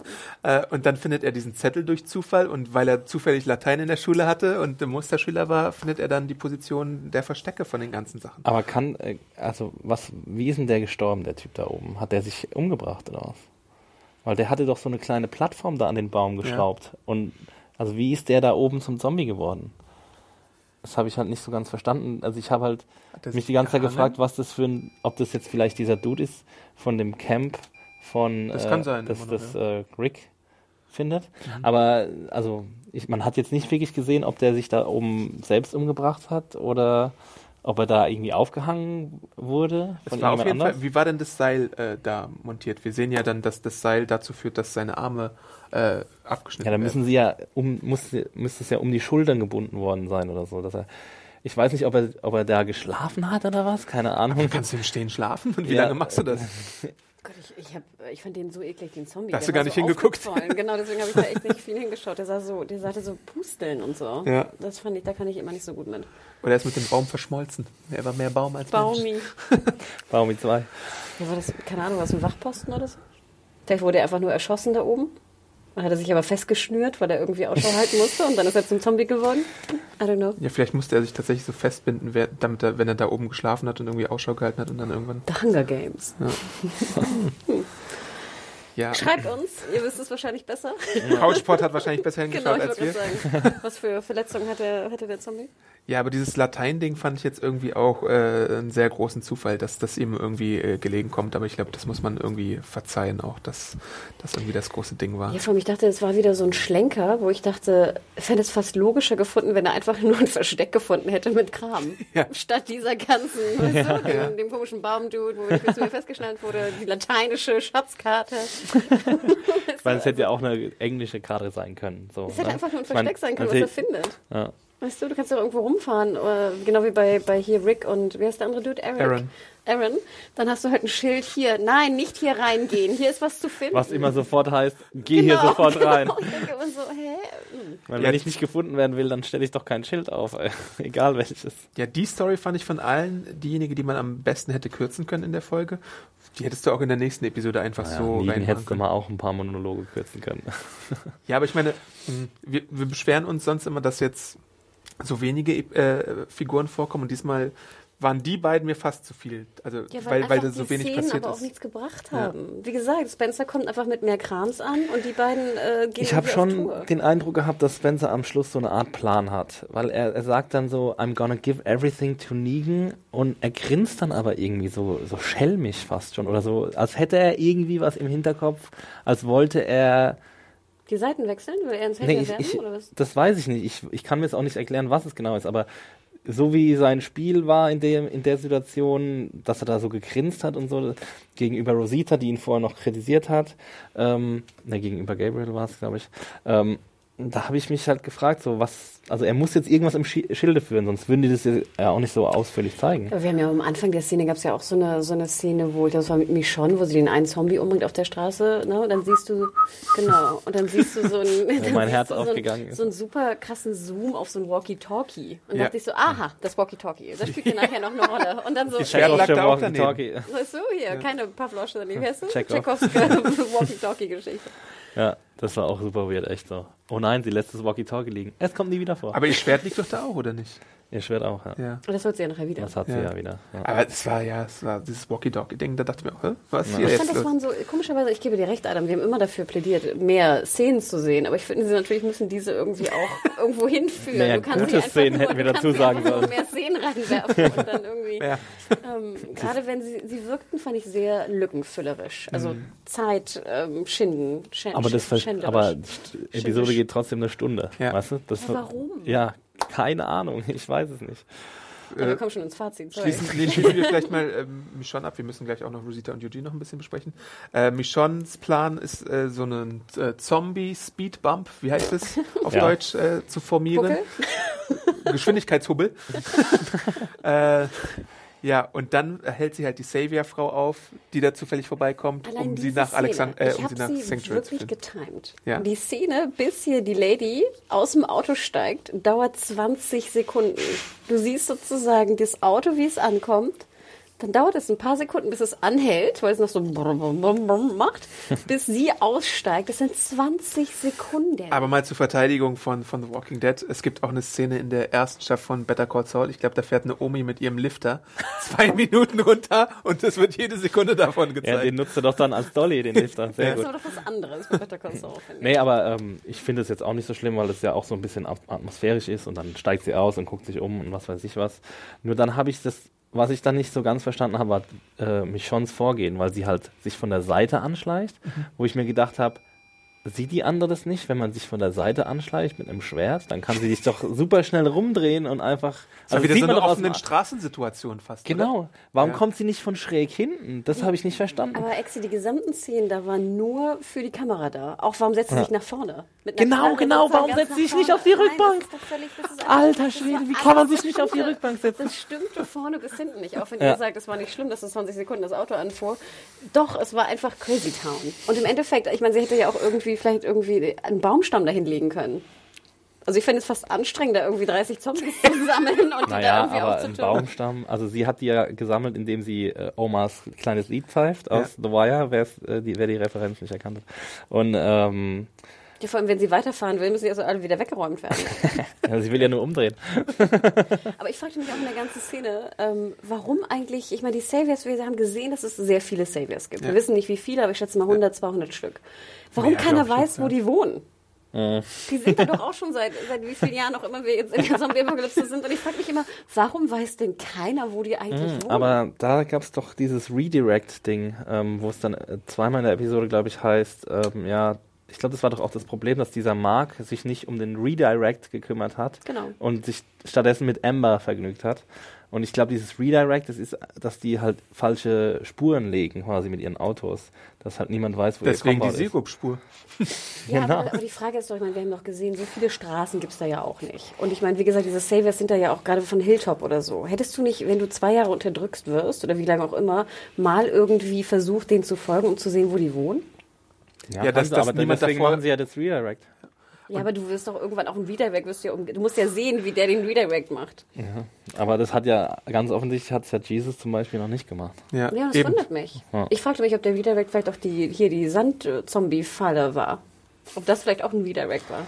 Äh, und dann findet er diesen Zettel durch Zufall und weil er zufällig Latein in der Schule hatte und der Musterschüler war, findet er dann die Position der Verstecke von den ganzen Sachen. Aber kann, äh, also was, wie ist denn der gestorben, der Typ da oben? Hat der sich umgebracht oder was? Weil der hatte doch so eine kleine Plattform da an den Baum geschraubt. Und also wie ist der da oben zum Zombie geworden? Das habe ich halt nicht so ganz verstanden. Also ich habe halt mich die ganze Zeit gefragt, was das für ein, ob das jetzt vielleicht dieser Dude ist von dem Camp von Das äh, kann sein, das, immer noch, das äh, Rick findet. Aber also ich, man hat jetzt nicht wirklich gesehen, ob der sich da oben selbst umgebracht hat oder ob er da irgendwie aufgehangen wurde Es von war auf jeden anders. Fall, wie war denn das Seil äh, da montiert? Wir sehen ja dann, dass das Seil dazu führt, dass seine Arme äh, abgeschnitten Ja, da werden. müssen sie ja um muss, müsste es ja um die Schultern gebunden worden sein oder so, dass er ich weiß nicht, ob er, ob er da geschlafen hat oder was, keine Ahnung. Kannst du im Stehen schlafen? Und wie Ja. lange machst du das? <laughs> Ich, ich, hab, ich fand den so eklig, den Zombie. Hast du gar war nicht so hingeguckt. Genau, deswegen habe ich da echt nicht <laughs> viel hingeschaut. Der sah so, der sagte so Pusteln und so. Ja. Das fand ich, da kann ich immer nicht so gut mit. Oder er ist mit dem Baum verschmolzen. Er war mehr Baum als Mensch. Baumi. <laughs> Baumi 2. Ja, war das, keine Ahnung, was ein Wachposten oder so? Vielleicht wurde er einfach nur erschossen da oben. Dann hat er sich aber festgeschnürt, weil er irgendwie Ausschau halten musste und dann ist er zum Zombie geworden. I don't know. Ja, vielleicht musste er sich tatsächlich so festbinden, damit er, wenn er da oben geschlafen hat und irgendwie Ausschau gehalten hat und dann irgendwann. The Hunger Games. Ja, <laughs> Schreibt uns, ihr wisst es wahrscheinlich besser. Couchpot hat wahrscheinlich besser <laughs> genau, hingeschaut ich als wir. sagen. Was für Verletzungen hatte, hatte der Zombie? Ja, aber dieses Latein-Ding fand ich jetzt irgendwie auch äh, einen sehr großen Zufall, dass das ihm irgendwie äh, gelegen kommt. Aber ich glaube, das muss man irgendwie verzeihen auch, dass das irgendwie das große Ding war. Ja, vor allem, ich dachte, es war wieder so ein Schlenker, wo ich dachte, ich fände es fast logischer gefunden, wenn er einfach nur ein Versteck gefunden hätte mit Kram. <laughs> Ja. Statt dieser ganzen, weißt du, dem, dem komischen Baumdude, wo ich mir festgeschnallt wurde, die lateinische Schatzkarte. <laughs> <laughs> Weil es hätte ja auch eine englische Karte sein können. So, Es hätte ne? einfach nur ein Ich mein, Versteck sein können, was er findet. Ja. Weißt du, du kannst doch irgendwo rumfahren, äh, genau wie bei, bei hier Rick und wer ist der andere Dude? Eric. Aaron. Aaron. Dann hast du halt ein Schild hier. Nein, nicht hier reingehen. Hier ist was zu finden. Was immer sofort heißt, geh hier Genau, sofort rein. Genau. Ich denke immer so, hä? Weil Ja. wenn ich nicht gefunden werden will, dann stelle ich doch kein Schild auf, ey. <laughs> egal welches. Ja, die Story fand ich von allen diejenige, die man am besten hätte kürzen können in der Folge. Die hättest du auch in der nächsten Episode einfach Naja, so reinmachen hättest du können. mal auch ein paar Monologe kürzen können. <laughs> Ja, aber ich meine, mh, wir, wir beschweren uns sonst immer, dass jetzt so wenige äh, Figuren vorkommen und diesmal waren die beiden mir fast zu viel. Also Ja, weil, weil, einfach da so die wenig Szenen passiert aber auch ist. nichts gebracht Ja. haben. Wie gesagt, Spencer kommt einfach mit mehr Krams an und die beiden äh, gehen Ich habe schon Tour. den Eindruck gehabt, dass Spencer am Schluss so eine Art Plan hat. Weil er, er sagt dann so, I'm gonna give everything to Negan und er grinst dann aber irgendwie so, so schelmisch fast schon. Oder so, als hätte er irgendwie was im Hinterkopf, als wollte er Die Seiten wechseln? Will er ins Nee, ich, werden? ich, oder was? das weiß ich nicht. Ich, ich kann mir jetzt auch nicht erklären, was es genau ist, aber so wie sein Spiel war in, dem, in der Situation, dass er da so gegrinst hat und so gegenüber Rosita, die ihn vorher noch kritisiert hat, ähm, ne, gegenüber Gabriel war es, glaube ich, ähm, da habe ich mich halt gefragt, so was, also er muss jetzt irgendwas im Schi Schilde führen, sonst würden die das ja auch nicht so ausführlich zeigen. Aber wir haben ja am Anfang der Szene gab es ja auch so eine, so eine Szene, wo das war mit Michonne, wo sie den einen Zombie umbringt auf der Straße, ne? Und dann siehst du, genau, und dann siehst du so ein, <laughs> dann mein Herz so, aufgegangen ein, ist. so einen super krassen Zoom auf so ein Walkie-Talkie. Und Ja. dachte ich so, aha, das Walkie-Talkie, das spielt ja <laughs> nachher noch eine Rolle. Und dann so, Sherlock hey, lag da auch Walkie-Talkie. weißt du, hier, keine Pavlosche daneben, weißt du? Chekhov. Tchaikovsky <laughs> Walkie-Talkie-Geschichte. Ja, das war auch super weird, echt so. Oh nein, sie lässt das Walkie-Talkie liegen. Es kommt nie wieder vor. Aber ihr Schwert liegt doch da auch, oder nicht? Ihr Schwert auch, ja. Ja. Und das holt sie ja nachher wieder. Das hat sie Ja. ja, wieder. Ja. Aber es war ja, es war dieses Walkie-Talkie-Ding, da dachte ich mir auch, hä? was ist Ja. hier Ich jetzt fand, das waren so, komischerweise, ich gebe dir recht, Adam, wir haben immer dafür plädiert, mehr Szenen zu sehen. Aber ich finde, sie natürlich müssen diese irgendwie auch <laughs> irgendwo hinführen. Naja, du kannst gute Szenen nur, hätten wir dazu sagen sollen. mehr Szenen reinwerfen und dann irgendwie. Ja. Ähm, gerade wenn sie, sie wirkten, fand ich sehr lückenfüllerisch. Also Zeit ähm, schinden. Schen, aber das. Aber die Episode geht trotzdem eine Stunde. Ja. Weißt du? Das Ja, warum? Ja, keine Ahnung. <laughs> Ich weiß es nicht. Aber wir kommen schon ins Fazit. Sorry. Schließen, nee, schließen wir vielleicht mal ähm, Michonne ab. Wir müssen gleich auch noch Rosita und Eugene noch ein bisschen besprechen. Äh, Michonnes Plan ist, äh, so einen äh, Zombie-Speed-Bump, wie heißt es <laughs> auf Ja. Deutsch, äh, zu formieren. Puckel? Geschwindigkeitshubbel. <laughs> äh, ja, und dann hält sie halt die Savior-Frau auf, die da zufällig vorbeikommt, Allein um sie nach Alexand Szene. äh, um sie nach sie Sanctuary zu wirklich finden. getimed. Ja. Die Szene, bis hier die Lady aus dem Auto steigt, dauert 20 Sekunden. Du siehst sozusagen das Auto, wie es ankommt. Dann dauert es ein paar Sekunden, bis es anhält, weil es noch so brumm, brumm, brumm, brumm macht, <laughs> bis sie aussteigt. Das sind 20 Sekunden. Aber mal zur Verteidigung von, von The Walking Dead. Es gibt auch eine Szene in der ersten Staffel von Better Call Saul. Ich glaube, da fährt eine Omi mit ihrem Lifter <laughs> zwei Minuten runter und es wird jede Sekunde davon Ja, gezeigt. den nutzt du doch dann als Dolly, den Lifter. Sehr das ist gut. aber doch was anderes bei Better Call Saul, finde ich. Nee, aber ähm, ich finde es jetzt auch nicht so schlimm, weil es ja auch so ein bisschen at- atmosphärisch ist und dann steigt sie aus und guckt sich um und was weiß ich was. Nur dann habe ich das, was ich dann nicht so ganz verstanden habe, war äh, Michons Vorgehen, weil sie halt sich von der Seite anschleicht, wo ich mir gedacht habe, sieht die andere das nicht, wenn man sich von der Seite anschleicht mit einem Schwert? Dann kann sie sich doch super schnell rumdrehen und einfach. Das war wieder sieht so man eine doch aus dem- offene Straßensituation fast. Oder? Genau. Warum Ja. kommt sie nicht von schräg hinten? Das habe ich nicht verstanden. Aber Exi, die gesamten Szenen da waren nur für die Kamera da. Auch warum setzt sie sich nach vorne? Genau, genau, warum setzt sie sich nicht auf die Nein, Rückbank? das ist doch völlig- das ist Alter Schwede, wie kann man sich nicht auf die. Rückbank setzen? Das stimmte vorne bis hinten nicht. Auch wenn Ja. ihr sagt, es war nicht schlimm, dass es 20 Sekunden das Auto anfuhr. Doch, es war einfach Crazy Town. Und im Endeffekt, ich meine, sie hätte ja auch irgendwie vielleicht irgendwie einen Baumstamm dahin legen können. Also ich fände es fast anstrengend, da irgendwie 30 Zombies zu <laughs> sammeln und die da Naja, irgendwie aber ein. Baumstamm, also sie hat die ja gesammelt, indem sie äh, Omas kleines Lied pfeift aus The Wire, äh, die, wer die Referenz nicht erkannt hat. Und ähm, Ja, vor allem, wenn sie weiterfahren will, müssen die also alle wieder weggeräumt werden. <laughs> ja, sie will ja nur umdrehen. <laughs> Aber ich fragte mich auch in der ganzen Szene, ähm, warum eigentlich, ich meine, die Saviors, wir haben gesehen, dass es sehr viele Saviors gibt. Wir Ja. wissen nicht wie viele, aber ich schätze mal 100, 200 Stück. Warum Ja, keiner weiß, auch, wo ja. die wohnen? Die sind da doch <laughs> auch schon seit, seit wie vielen Jahren auch immer wir jetzt in der Zombie-Apokalypse sind. Und ich frage mich immer, warum weiß denn keiner, wo die eigentlich wohnen? Aber da gab es doch dieses Redirect-Ding, ähm, wo es dann äh, zweimal in der Episode, glaube ich, heißt, ähm, ja, ich glaube, das war doch auch das Problem, dass dieser Mark sich nicht um den Redirect gekümmert hat Genau. und sich stattdessen mit Amber vergnügt hat. Und ich glaube, dieses Redirect, das ist, dass die halt falsche Spuren legen, quasi mit ihren Autos. Dass halt niemand weiß, wo Deswegen ihr die Compound ist. Sirup-Spur. <laughs> Ja, Genau. aber, aber die Frage ist doch, ich meine, wir haben doch gesehen, so viele Straßen gibt es da ja auch nicht. Und ich meine, wie gesagt, diese Saviors sind da ja auch gerade von Hilltop oder so. Hättest du nicht, wenn du zwei Jahre unterdrückt wirst oder wie lange auch immer, mal irgendwie versucht, denen zu folgen, um zu sehen, wo die wohnen? Ja, haben dass- sie, dass aber niemand deswegen davor- machen sie ja das Redirect. Ja, aber du wirst doch irgendwann auch ein Redirect, wirst du, ja um, du musst ja sehen, wie der den Redirect macht. Aber das hat ja, ganz offensichtlich hat es ja Jesus zum Beispiel noch nicht gemacht. Ja, Ja, das eben. wundert mich. Ja. Ich fragte mich, ob der Redirect vielleicht auch die, hier die Sand-Zombie-Falle war. Ob das vielleicht auch ein Redirect war.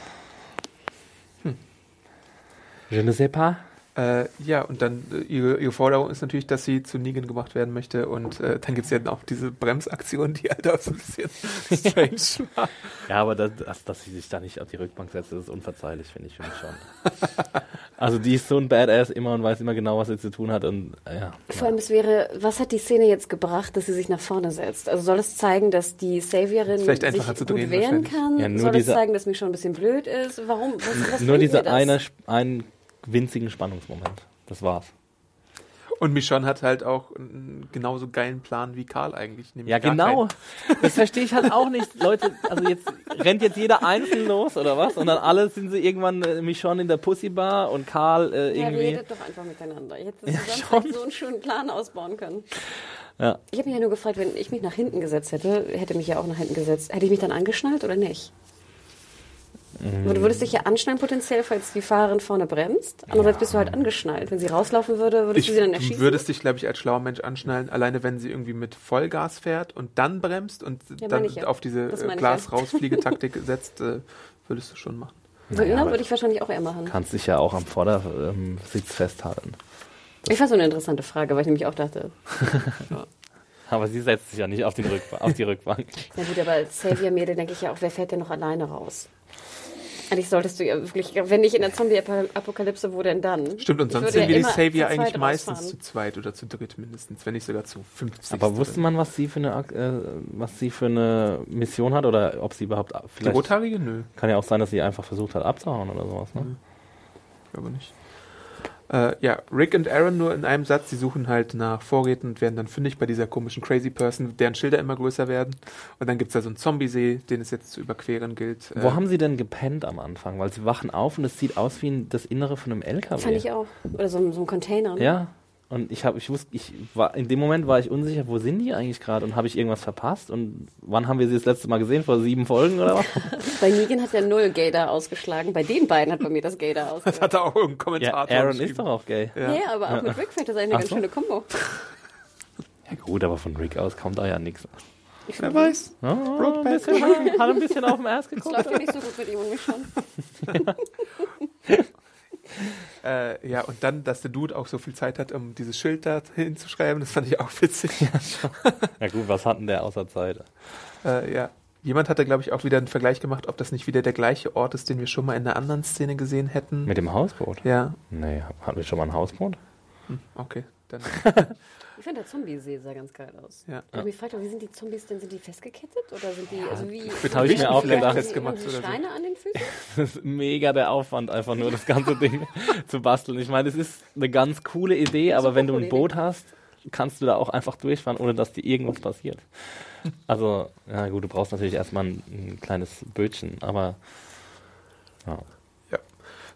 Je ne sais pas. Äh, ja, und dann äh, ihre, ihre Forderung ist natürlich, dass sie zu Negan gemacht werden möchte. Und äh, dann gibt es ja auch diese Bremsaktion, die halt auch so ein bisschen <laughs> strange war. Ja, aber das, dass, dass sie sich da nicht auf die Rückbank setzt, das ist unverzeihlich, finde ich, finde ich schon. <laughs> also die ist so ein Badass immer und weiß immer genau, was sie zu tun hat und äh, ja. Vor allem, es wäre, was hat die Szene jetzt gebracht, dass sie sich nach vorne setzt? Also soll es zeigen, dass die Saviorin sich gut drehen wehren kann? Ja, nur soll es zeigen, dass mich schon ein bisschen blöd ist? Warum? Was, was <laughs> Nur dieser das? eine, einen winzigen Spannungsmoment. Das war's. Und Michonne hat halt auch einen genauso geilen Plan wie Karl eigentlich. nämlich Ja, genau. keinen. Das verstehe ich halt auch nicht. Leute, also jetzt rennt jetzt jeder einzeln los oder was? Und dann alle sind sie irgendwann äh, Michonne in der Pussybar und Karl äh, Ja, irgendwie. redet doch einfach miteinander. Ich hätte Ja, so einen schönen Plan ausbauen können. Ja. Ich habe mich ja nur gefragt, wenn ich mich nach hinten gesetzt hätte, hätte mich ja auch nach hinten gesetzt, hätte ich mich dann angeschnallt oder nicht? Mhm. Du würdest dich ja anschnallen potenziell, falls die Fahrerin vorne bremst. Andererseits bist du halt angeschnallt. Wenn sie rauslaufen würde, würdest Ich du sie dann erschießen? würdest dich, glaube ich, als schlauer Mensch anschnallen, alleine wenn sie irgendwie mit Vollgas fährt und dann bremst und Ja, dann ja. auf diese Das ja. Glas-Rausfliegetaktik <laughs> setzt, äh, würdest du schon machen. so, Naja, na, aber- würde ich wahrscheinlich auch eher machen. Kannst dich ja auch am Vordersitz festhalten. Ich fand so eine interessante Frage, weil ich nämlich auch dachte, <laughs> Aber sie setzt sich ja nicht auf, den Rückba auf die Rückbank. <laughs> na gut, aber als Savior-Mädel denke ich ja auch, wer fährt denn noch alleine raus? Eigentlich solltest du ja wirklich, wenn nicht in der Zombie-Apokalypse, wo denn dann? Stimmt, und Ich sonst sind ja wir die Savior eigentlich meistens zu zweit oder zu dritt mindestens, wenn nicht sogar zu 50. Aber wusste man, was sie für eine, Ak- äh, was sie für eine Mission hat oder ob sie überhaupt Die vielleicht Rothaarige? Nö, kann ja auch sein, dass sie einfach versucht hat abzuhauen oder sowas. Ne? glaube nicht. Äh, ja, Rick und Aaron nur in einem Satz, sie suchen halt nach Vorräten und werden dann fündig bei dieser komischen Crazy Person, deren Schilder immer größer werden. Und dann gibt es da so einen Zombiesee, den es jetzt zu überqueren gilt. Wo Äh, haben sie denn gepennt am Anfang? Weil sie wachen auf und es sieht aus wie ein, das Innere von einem LKW. Fand ich auch. Oder so, ein- so ein Container. ne? Ja. Und ich habe, ich wusste, ich war in dem Moment war ich unsicher, wo sind die eigentlich gerade und habe ich irgendwas verpasst? Und wann haben wir sie das letzte Mal gesehen? Vor sieben Folgen oder was? <laughs> Bei Negan hat ja null Gator ausgeschlagen. Bei den beiden hat bei mir das Gator <laughs> das ausgeschlagen. hat er auch irgendein ja, Kommentator Aaron ist doch auch gay. Ja. Ja, aber auch mit Rick fällt das eigentlich eine Ach ganz so. schöne Kombo. <laughs> Ja gut, aber von Rick aus kommt da ja nichts. Wer weiß. Ja, Brokeback ein bisschen, hat, ein bisschen auf den Erst Es geguckt. läuft ja nicht so gut mit ihm und mich schon. Äh, ja, und dann, dass der Dude auch so viel Zeit hat, um dieses Schild da hinzuschreiben, das fand ich auch witzig. Ja gut, was hatten der außer Zeit? Äh, ja. Jemand hat da, glaube ich, auch wieder einen Vergleich gemacht, ob das nicht wieder der gleiche Ort ist, den wir schon mal in einer anderen Szene gesehen hätten. Mit dem Hausboot? ja, Nee, hatten wir schon mal ein Hausboot? hm, okay. Dann, <laughs> Ich finde der Zombie-See sah ganz geil aus. Ja. Ich habe mich gefragt, wie sind die Zombies denn? Sind die festgekettet? Oder sind die, also wie... wird hab ich mir auch gedacht. Festgemacht oder so. Steine an den Füßen? <laughs> Das ist mega der Aufwand, einfach nur das ganze Ding <laughs> zu basteln. Ich meine, es ist eine ganz coole Idee, aber wenn du ein Boot hast, kannst du da auch einfach durchfahren, ohne dass dir irgendwas passiert. Also, ja gut, du brauchst natürlich erstmal ein, ein kleines Bötchen, aber ja.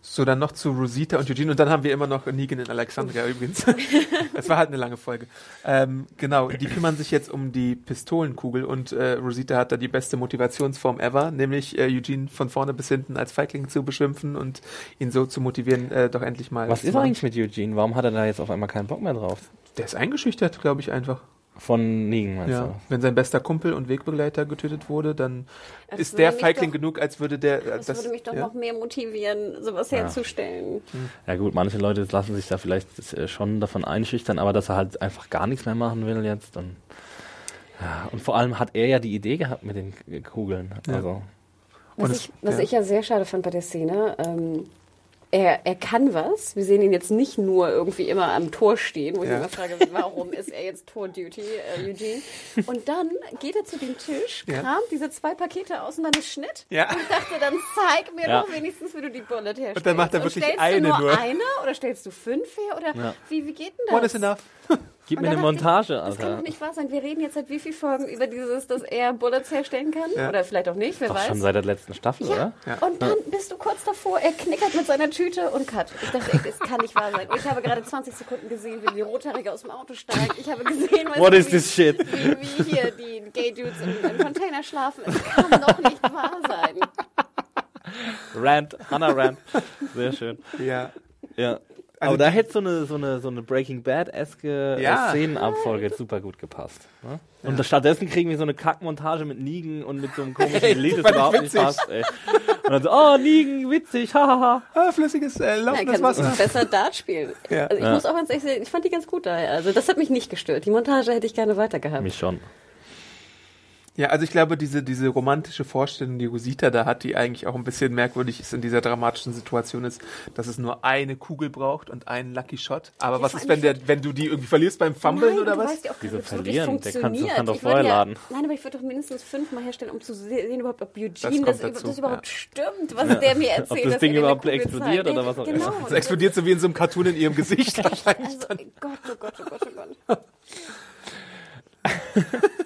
So, dann noch zu Rosita und Eugene und dann haben wir immer noch Negan in Alexandria übrigens. <laughs> Es war halt eine lange Folge. Ähm, genau, die kümmern sich jetzt um die Pistolenkugel und äh, Rosita hat da die beste Motivationsform ever, nämlich äh, Eugene von vorne bis hinten als Feigling zu beschimpfen und ihn so zu motivieren, äh, doch endlich mal. Was ist machen. eigentlich mit Eugene? Warum hat er da jetzt auf einmal keinen Bock mehr drauf? Der ist eingeschüchtert, glaube ich, einfach. Von Negan, meinst Ja. Wenn sein bester Kumpel und Wegbegleiter getötet wurde, dann Das ist der Feigling doch- genug, als würde der. äh, Das, würde mich doch ja? noch mehr motivieren, sowas Ja. herzustellen. du? Ja gut, manche Leute lassen sich da vielleicht äh, schon davon einschüchtern, aber dass er halt einfach gar nichts mehr machen will jetzt. Und, ja, und vor allem hat er ja die Idee gehabt mit den Kugeln. Ja. Also, Was, ich, was ja. ich ja sehr schade fand bei der Szene, ähm, er, er kann was. Wir sehen ihn jetzt nicht nur irgendwie immer am Tor stehen, wo ich Ja. immer frage, warum ist er jetzt Tor-Duty, äh, Eugene? Und dann geht er zu dem Tisch, Ja. kramt diese zwei Pakete aus und dann ist Schnitt. Ja. Und ich dachte, dann zeig mir Ja. doch wenigstens, wie du die Bullet herstellst. Und dann macht er wirklich stellst eine du nur, nur. eine oder stellst du fünf her? Oder Ja. wie, wie geht denn das? One is enough. <laughs> Gib Und mir eine dachte ich, Montage, Das kann Alter. doch nicht wahr sein. Wir reden jetzt seit wie vielen Folgen über dieses, dass er Bullets herstellen kann? Ja. Oder vielleicht auch nicht, wer Doch weiß. schon seit der letzten Staffel, Ja. oder? Und dann bist du kurz davor, er knickert mit seiner Tüte und cut. Ich dachte, ey, das kann nicht wahr sein. Ich habe gerade 20 Sekunden gesehen, wie die Rothaarige aus dem Auto steigt. Ich habe gesehen, What du, is wie, this shit? Wie, wie hier die Gay Dudes im, im Container schlafen. Es kann doch nicht wahr sein. Rand, Hannah Rand. Sehr schön. Ja. Ja. Also Aber da hätte so eine, so eine, so eine Breaking Bad-eske Ja. äh, Szenenabfolge super gut gepasst. Ne? Und stattdessen kriegen wir so eine Kackmontage mit Nigen und mit so einem <laughs> komischen Lied, das überhaupt nicht witzig. passt. Ey. Und dann so, oh, Nigen, witzig, hahaha. Ah, flüssiges, äh, Ja, laufendes kann Wasser. besser Dart spielen. <laughs> Ja. Also ich Ja. muss auch ganz ehrlich sagen, ich fand die ganz gut daher. Also das hat mich nicht gestört. Die Montage hätte ich gerne weiter gehabt. Mich schon. Ja, also ich glaube, diese, diese romantische Vorstellung, die Rosita da hat, die eigentlich auch ein bisschen merkwürdig ist in dieser dramatischen Situation, ist, dass es nur eine Kugel braucht und einen Lucky Shot. Aber was vor ist, wenn der, wenn du die irgendwie verlierst beim Fummeln Nein, oder du was? Weißt ja auch, Wieso verlieren? Der kann- funktioniert. kann doch vorher ja, laden. Nein, aber ich würde doch mindestens fünfmal herstellen, um zu sehen, überhaupt, ob Eugene das, das, dazu, überhaupt stimmt, was der mir erzählt. Ob das Ding er überhaupt explodiert zeigt. oder was auch genau. immer. Es explodiert so wie in so einem Cartoon in ihrem Gesicht <laughs> wahrscheinlich. Also, Gott, oh Gott, oh Gott, oh Gott. <laughs>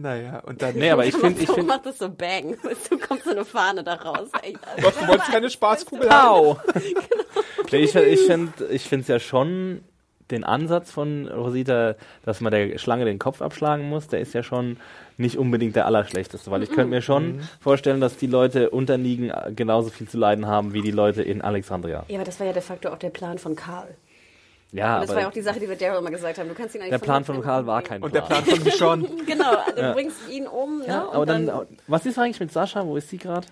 Naja, und dann. Nee, aber ich <laughs> finde, ich so finde, macht das so Bang. <laughs> Du kommst so eine Fahne da raus. Ey, Gott, du wolltest keine Spaßkugel haben. Au! <laughs> Nee, ich ich finde ich finde es ja schon den Ansatz von Rosita, dass man der Schlange den Kopf abschlagen muss, der ist ja schon nicht unbedingt der allerschlechteste, weil ich könnte mir schon vorstellen, dass die Leute unter Nigen genauso viel zu leiden haben wie die Leute in Alexandria. Ja, aber das war ja de facto auch der Plan von Karl. Ja, Und das war ja auch die Sache, die wir Daryl immer gesagt haben. Du kannst ihn eigentlich der Plan von Karl war kein Und der Plan. Plan von Michonne. <laughs> Genau, also du bringst ihn um. Ne? Ja, und aber dann, was ist eigentlich mit Sascha? Wo ist sie gerade?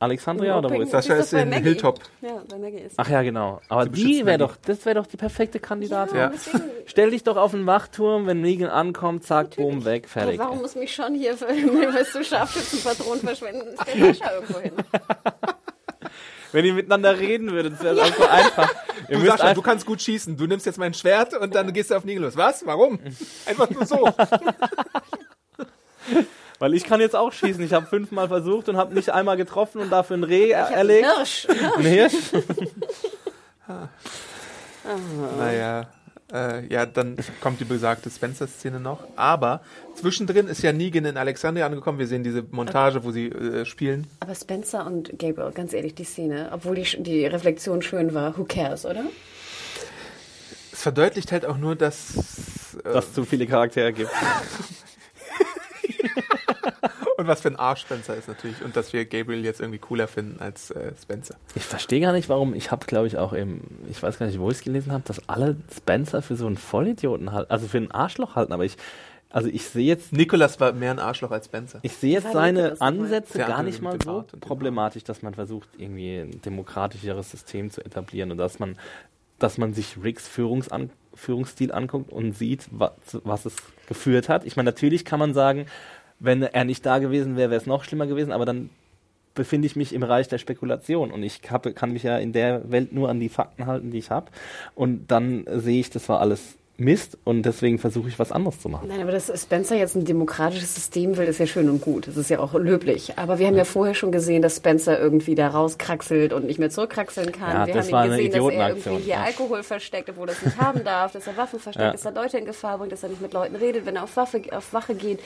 Alexandria oder wo ist sie? Sascha ist in Maggie. Hilltop. Ja, bei Maggie ist. Ach ja, genau. Aber die wäre doch, das wäre doch die perfekte Kandidatin. Ja. deswegen, <laughs> Stell dich doch auf den Wachturm, wenn Negan ankommt, zack, boom, weg, aber fertig. warum muss mich schon hier <laughs> für weißt du, Scharfschützenpatronen verschwenden? Stell Sascha irgendwo hin. Wenn ihr miteinander reden würdet, das wäre auch so einfach. Ihr Du, Sascha, du kannst gut schießen. Du nimmst jetzt mein Schwert und dann gehst du auf Nigel los. Was? Warum? Einfach nur so. <laughs> weil ich kann jetzt auch schießen. Ich habe fünfmal versucht und habe nicht einmal getroffen und dafür ein Reh er erlegt. Hirsch. Ein Hirsch. <laughs> Naja, äh, ja, dann kommt die besagte Spencer-Szene noch. Aber zwischendrin ist ja Negan in Alexandria angekommen. Wir sehen diese Montage, wo sie äh, spielen. Aber Spencer und Gabriel, ganz ehrlich, die Szene, obwohl die, die Reflexion schön war, who cares, oder? Es verdeutlicht halt auch nur, dass. Äh, Dass es zu viele Charaktere gibt. <laughs> <laughs> und was für ein Arsch Spencer ist natürlich. Und dass wir Gabriel jetzt irgendwie cooler finden als äh, Spencer. Ich verstehe gar nicht, warum. Ich habe, glaube ich, auch im, ich weiß gar nicht, wo ich es gelesen habe, dass alle Spencer für so einen Vollidioten halten, also für einen Arschloch halten. Aber ich, also ich sehe jetzt Nicholas war mehr ein Arschloch als Spencer. Ich sehe jetzt seine? Ansätze gar nicht mal so problematisch, dass man versucht, irgendwie ein demokratischeres System zu etablieren und dass man, dass man sich Ricks Führungsan Führungsstil anguckt und sieht, was, was es geführt hat. Ich meine, natürlich kann man sagen, wenn er nicht da gewesen wäre, wäre es noch schlimmer gewesen, aber dann befinde ich mich im Bereich der Spekulation und ich hab, kann mich ja in der Welt nur an die Fakten halten, die ich habe. Und dann sehe ich, das war alles Mist und deswegen versuche ich was anderes zu machen. Nein, aber dass Spencer jetzt ein demokratisches System will, ist ja schön und gut. Das ist ja auch löblich. Aber wir haben ja vorher schon gesehen, dass Spencer irgendwie da rauskraxelt und nicht mehr zurückkraxeln kann. Ja, wir das haben war ihn gesehen, dass er irgendwie hier ja. Alkohol versteckt, obwohl er es nicht haben darf, dass er Waffen versteckt, Ja. dass er Leute in Gefahr bringt, dass er nicht mit Leuten redet, wenn er auf, Waffe, auf Wache geht.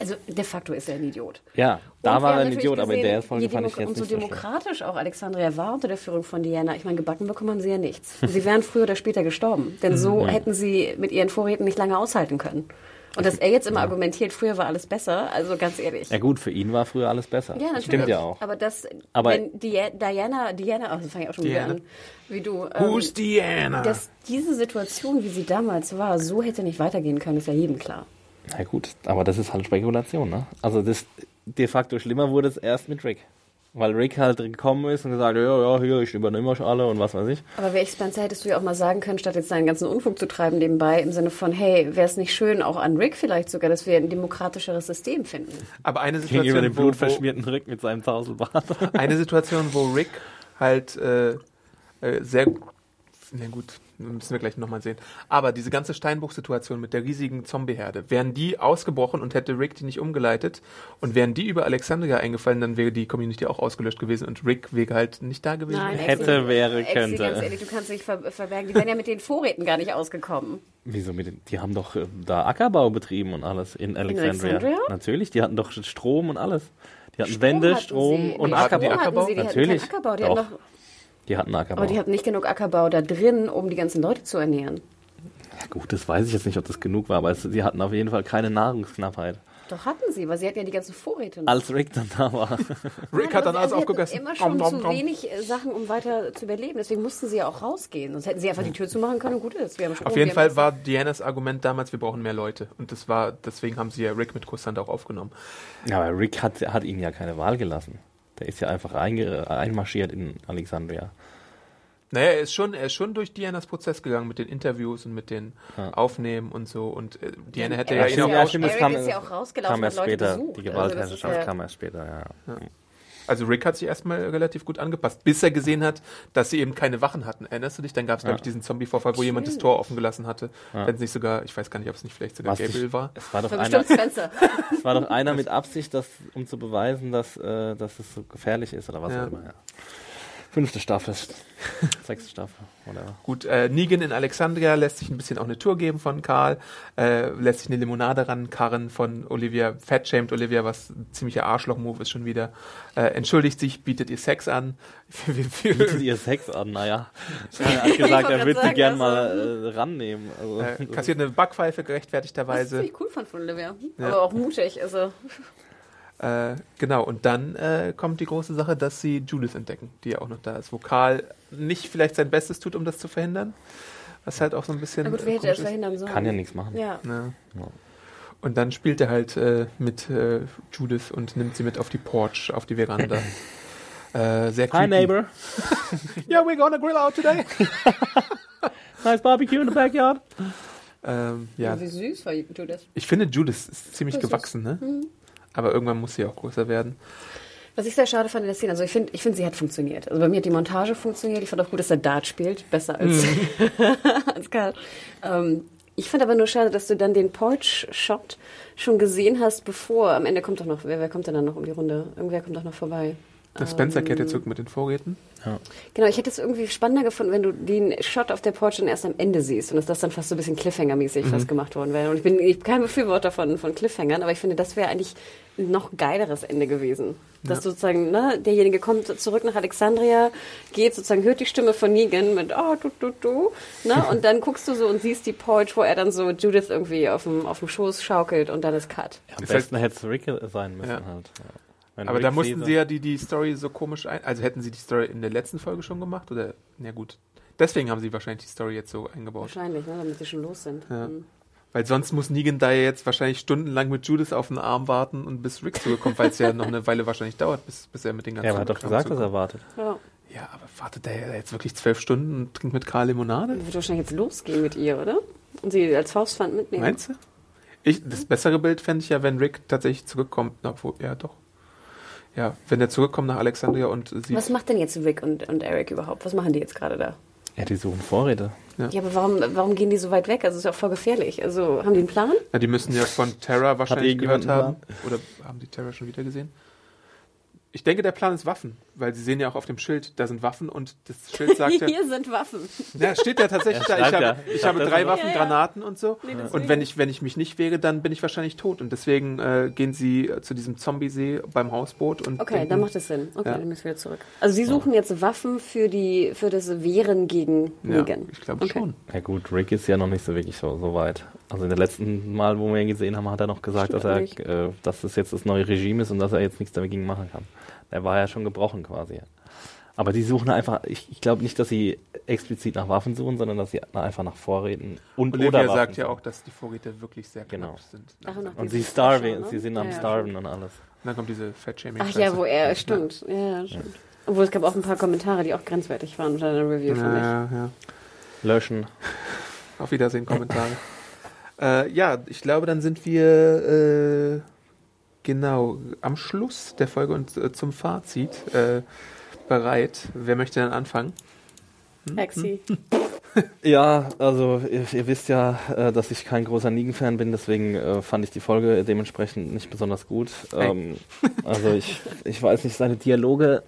Also de facto ist er ein Idiot. Ja, da Und war er ein Idiot, aber in gesehen, der Folge fand ich jetzt nicht so demokratisch auch Alexandria war unter der Führung von Diana. Ich meine, gebacken bekommen sie ja nichts. Sie wären früher oder später gestorben. Denn so Mhm. hätten sie mit ihren Vorräten nicht lange aushalten können. Und dass er jetzt immer argumentiert, früher war alles besser, also ganz ehrlich. Ja gut, für ihn war früher alles besser. Ja, natürlich. Stimmt ja auch. Aber das, Aber- wenn Di Diana, Diana, oh, das fange ich auch schon wieder an, wie du, ähm, Who's Diana? dass diese Situation, wie sie damals war, so hätte nicht weitergehen können, ist ja jedem klar. Na gut, aber das ist halt Spekulation, ne? Also das de facto schlimmer wurde es erst mit Rick. Weil Rick halt gekommen ist und gesagt, ja, ja, hier, ich übernehme euch alle und was weiß ich. Aber wäre ich Spencer, hättest du ja auch mal sagen können, statt jetzt seinen ganzen Unfug zu treiben nebenbei, im Sinne von, hey, wäre es nicht schön, auch an Rick vielleicht sogar, dass wir ein demokratischeres System finden. Aber eine Gegenüber Situation, dem wo, wo, blutverschmierten Rick mit seinem Tauselbart. eine Situation, wo Rick halt äh, äh, sehr, na gut, müssen wir gleich nochmal sehen. Aber diese ganze Steinbruch-Situation mit der riesigen Zombieherde, wären die ausgebrochen und hätte Rick die nicht umgeleitet und wären die über Alexandria eingefallen, dann wäre die Community auch ausgelöscht gewesen und Rick wäre halt nicht da gewesen. Nein, Hätte, Exi- wäre, Exi, könnte. Ganz ehrlich, du kannst dich ver verbergen. Die wären ja mit den Vorräten gar nicht ausgekommen. Wieso mit den, die haben doch äh, da Ackerbau betrieben und alles in Alexandria. Alexandria? Natürlich, die hatten doch Strom und alles. Die hatten Strom Wände, hatten Strom sie. und Ackerbau. Ackerbau? Hatten sie, die Natürlich. Hatten Ackerbau. Die Doch. hatten noch, Die hatten Ackerbau. aber die hatten nicht genug Ackerbau da drin, um die ganzen Leute zu ernähren. ja, gut, das weiß ich jetzt nicht, ob das genug war, aber es, sie hatten auf jeden Fall keine Nahrungsknappheit. Doch hatten sie, weil sie hatten ja die ganzen Vorräte. noch. Als Rick dann da war. <laughs> Rick Nein, hat dann alles aufgegessen. immer schon nom, zu nom. wenig äh, Sachen, um weiter zu überleben. Deswegen mussten sie ja auch rausgehen. Sonst hätten sie einfach die Tür zumachen können und gut ist. Wir haben Strom, Auf jeden Fall war Dianas Argument damals, wir brauchen mehr Leute. Und das war, deswegen haben sie ja Rick mit Kusshand auch aufgenommen. Ja, aber Rick hat, hat ihnen ja keine Wahl gelassen. Der ist ja einfach einge, einmarschiert in Alexandria. Naja, er ist schon, er ist schon durch Dianas Prozess gegangen mit den Interviews und mit den Ja. Aufnehmen und so. Und äh, Diana hätte ja ist ihn auch ja, ja, stimmt, kam- ist ja auch rausgelaufen Kam erst Leute später. besucht. Die Also Gewaltherrschaft ist ja- kam erst später, ja. Also Rick hat sich erstmal relativ gut angepasst, bis er gesehen hat, dass sie eben keine Wachen hatten. Erinnerst du dich? Dann gab es, glaube ich, Ja. diesen Zombie-Vorfall, wo jemand das Tor offen gelassen hatte. Ja. Wenn es nicht sogar, ich weiß gar nicht, ob es nicht vielleicht sogar Was Gabriel ich- war. Es war doch War einer, <laughs> es war doch einer mit Absicht, das, um zu beweisen, dass, äh, dass es so gefährlich ist oder was Ja. auch immer. Ja. Fünfte Staffel, <laughs> sechste Staffel, whatever. Gut, äh, Negan in Alexandria lässt sich ein bisschen auch eine Tour geben von Karl, äh, lässt sich eine Limonade rankarren von Olivia, fatshamed Olivia, was ein ziemlicher Arschloch-Move ist schon wieder, äh, entschuldigt sich, bietet ihr Sex an. <laughs> Bietet ihr Sex an, naja. <laughs> Er hat Ich gesagt, er würde sie gern sagen, mal äh, rannehmen. Also, äh, kassiert eine Backpfeife Was gerechtfertigterweise. ich cool fand von Olivia. Ja. Aber auch mutig. Also, Äh, genau, und dann äh, kommt die große Sache, dass sie Judith entdecken, die ja auch noch da ist, wo Karl nicht vielleicht sein Bestes tut, um das zu verhindern. Was halt auch so ein bisschen. na gut, äh, wer hätte das verhindern sollen? kann ja nichts machen. Ja. Ja. Ja. Und dann spielt er halt äh, mit äh, Judith und nimmt sie mit auf die Porch, auf die Veranda. <laughs> äh, sehr creepy. Hi neighbor, <laughs> Yeah, we're gonna grill out today. <laughs> nice barbecue in the backyard. ähm, ja, Wie süß war Judith. ich finde Judith ist ziemlich gewachsen, ne? Aber irgendwann muss sie auch größer werden. Was ich sehr schade fand in der Szene, also ich finde, ich finde, sie hat funktioniert. Also bei mir hat die Montage funktioniert. Ich fand auch gut, dass er Dart spielt, besser als, <laughs> als Karl. Ähm, ich fand aber nur schade, dass du dann den Porch-Shot schon gesehen hast, bevor, am Ende kommt doch noch, wer, wer kommt denn dann noch um die Runde? Irgendwer kommt doch noch vorbei. Der Spencer kehrt jetzt zurück mit den Vorräten. Genau, ich hätte es irgendwie spannender gefunden, wenn du den Shot auf der Porch dann erst am Ende siehst und dass das dann fast so ein bisschen Cliffhanger-mäßig Mhm. fast gemacht worden wäre. Und ich bin ich bin kein Befürworter von, von Cliffhangern, aber ich finde, das wäre eigentlich ein noch geileres Ende gewesen. Dass sozusagen, ne, derjenige kommt zurück nach Alexandria, geht sozusagen, hört die Stimme von Negan mit, oh, du, du, du, ne, <laughs> und dann guckst du so und siehst die Porch, wo er dann so Judith irgendwie auf dem, auf dem Schoß schaukelt und dann ist Cut. Am Ist besten hätte es Rick sein müssen Ja. halt. Ja. Wenn Aber Rick da mussten Caesar- sie ja die, die Story so komisch ein. Also hätten sie die Story in der letzten Folge schon gemacht? Oder? Na gut. Deswegen haben sie wahrscheinlich die Story jetzt so eingebaut. Wahrscheinlich, ne, damit sie schon los sind. Ja. Mhm. Weil sonst muss Negan da ja jetzt wahrscheinlich stundenlang mit Judith auf den Arm warten und bis Rick zurückkommt, weil es ja noch eine Weile wahrscheinlich dauert, bis, bis er mit den ganzen Ja, aber er hat doch Kram gesagt, was er zurückkommt. wartet. Ja. Ja, aber wartet der jetzt wirklich zwölf Stunden und trinkt mit Karl Limonade? Wird wahrscheinlich jetzt losgehen mit ihr, oder? Und sie als Faustpfand mitnehmen. Meinst du? Ich, das bessere Bild fände ich ja, wenn Rick tatsächlich zurückkommt. Na, Obwohl, ja, doch. Ja, wenn er zurückkommt nach Alexandria und sieht. Was macht denn jetzt Rick und, und Eric überhaupt? Was machen die jetzt gerade da? Ja, die suchen Vorräte. Ja, aber warum, warum gehen die so weit weg? Also ist ja auch voll gefährlich. Also haben die einen Plan? Na, die müssen ja von Terra wahrscheinlich gehört haben. Oder haben die Terra schon wieder gesehen? Ich denke, der Plan ist Waffen, weil sie sehen ja auch auf dem Schild, da sind Waffen und das Schild sagt <laughs> ja, Hier sind Waffen. ja steht ja tatsächlich da, ich habe, ja. ich Ja, habe das drei Waffen, Ja, ja. Granaten und so. Nee, und wenn ich, wenn ich mich nicht wehre, dann bin ich wahrscheinlich tot. Und deswegen äh, gehen sie äh, zu diesem Zombie-See beim Hausboot und Okay, denken, dann macht es Sinn. Okay, Ja. dann müssen wir wieder zurück. Also sie suchen jetzt Waffen für die für das Wehren gegen ja, Negan. ich glaube Okay. schon. Ja gut, Rick ist ja noch nicht so wirklich so, so weit. Also in der letzten Mal, wo wir ihn gesehen haben, hat er noch gesagt, dass er, äh, dass das jetzt das neue Regime ist und dass er jetzt nichts dagegen machen kann. Der war ja schon gebrochen quasi. Aber die suchen einfach, ich, ich glaube nicht, dass sie explizit nach Waffen suchen, sondern dass sie einfach nach Vorräten und Olivia oder Waffen sagt ja auch, dass die Vorräte wirklich sehr knapp Genau. sind. Ach, und nach Und sie starven, ne? sie sind am Ja, ja. Starven und alles. Dann kommt diese Fat-Shaming. Ach ja, wo er, stimmt. Ja, ja stimmt. Obwohl es gab auch ein paar Kommentare, die auch grenzwertig waren unter der Review, fand ich. Ja, ja. Löschen. Auf Wiedersehen, Kommentare. <laughs> äh, ja, ich glaube, dann sind wir äh, genau am Schluss der Folge und äh, zum Fazit. Äh, bereit. Wer möchte denn anfangen? Exi. <laughs> Ja, also ihr, ihr wisst ja, äh, dass ich kein großer Negan-Fan bin, deswegen äh, fand ich die Folge dementsprechend nicht besonders gut. Ähm, also ich, ich weiß nicht, seine Dialoge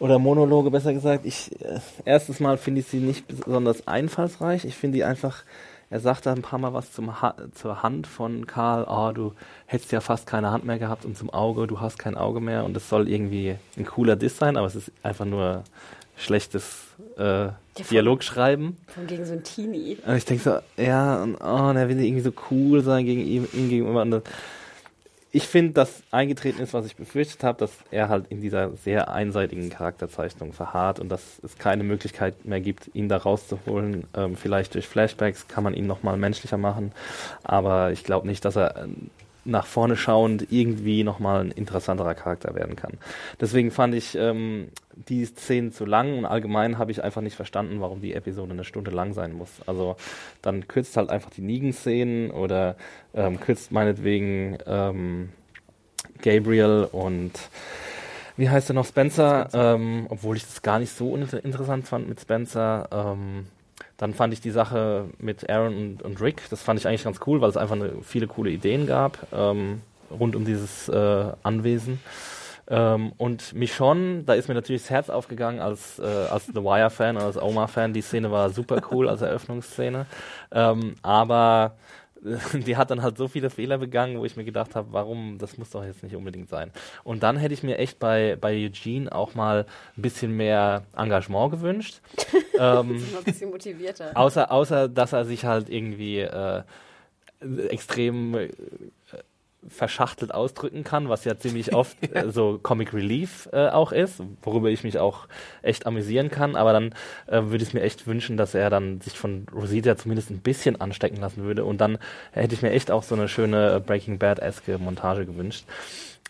oder Monologe besser gesagt, ich äh, erstes Mal finde ich sie nicht besonders einfallsreich. Ich finde die einfach, er sagt da ein paar Mal was zum ha zur Hand von Karl, oh, du hättest ja fast keine Hand mehr gehabt und zum Auge, du hast kein Auge mehr und es soll irgendwie ein cooler Diss sein, aber es ist einfach nur schlechtes äh, Dialog schreiben. Von gegen so ein Teenie. Und ich denke so, ja, und, oh, und er will irgendwie so cool sein gegen ihm, ihm gegenüber. Und ich finde, dass eingetreten ist, was ich befürchtet habe, dass er halt in dieser sehr einseitigen Charakterzeichnung verharrt und dass es keine Möglichkeit mehr gibt, ihn da rauszuholen. Ähm, vielleicht durch Flashbacks kann man ihn nochmal menschlicher machen, aber ich glaube nicht, dass er nach vorne schauend irgendwie nochmal ein interessanterer Charakter werden kann. Deswegen fand ich ähm, die Szenen zu lang und allgemein habe ich einfach nicht verstanden, warum die Episode eine Stunde lang sein muss. Also dann kürzt halt einfach die Negan-Szenen oder ähm, kürzt meinetwegen ähm, Gabriel und wie heißt er noch, Spencer, Spencer. Ähm, obwohl ich das gar nicht so interessant fand mit Spencer. Dann fand ich die Sache mit Aaron und, und, Rick, das fand ich eigentlich ganz cool, weil es einfach eine, viele coole Ideen gab ähm, rund um dieses äh, Anwesen. Ähm, und Michonne, da ist mir natürlich das Herz aufgegangen als, äh, als The Wire-Fan, als Omar-Fan. Die Szene war super cool als Eröffnungsszene. Ähm, aber <laughs> die hat dann halt so viele Fehler begangen, wo ich mir gedacht habe, warum, das muss doch jetzt nicht unbedingt sein. Und dann hätte ich mir echt bei, bei Eugene auch mal ein bisschen mehr Engagement gewünscht. <laughs> ähm, ein bisschen motivierter. Außer, außer, dass er sich halt irgendwie äh, extrem verschachtelt ausdrücken kann, was ja ziemlich <laughs> oft. Äh, so Comic Relief äh, auch ist, worüber ich mich auch echt amüsieren kann. Aber dann äh, würde ich mir echt wünschen, dass er dann sich von Rosita zumindest ein bisschen anstecken lassen würde. Und dann hätte ich mir echt auch so eine schöne Breaking Bad-eske Montage gewünscht.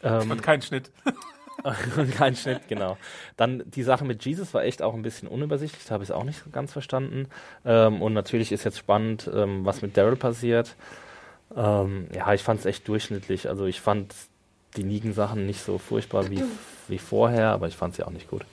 Ähm, und kein Schnitt. <laughs> und kein Schnitt, genau. Dann die Sache mit Jesus war echt auch ein bisschen unübersichtlich, da habe ich es auch nicht ganz verstanden. Ähm, und natürlich ist jetzt spannend, ähm, was mit Daryl passiert. Ähm, ja, ich fand es echt durchschnittlich. Also ich fand die Negan-Sachen nicht so furchtbar wie, wie vorher, aber ich fand sie auch nicht gut.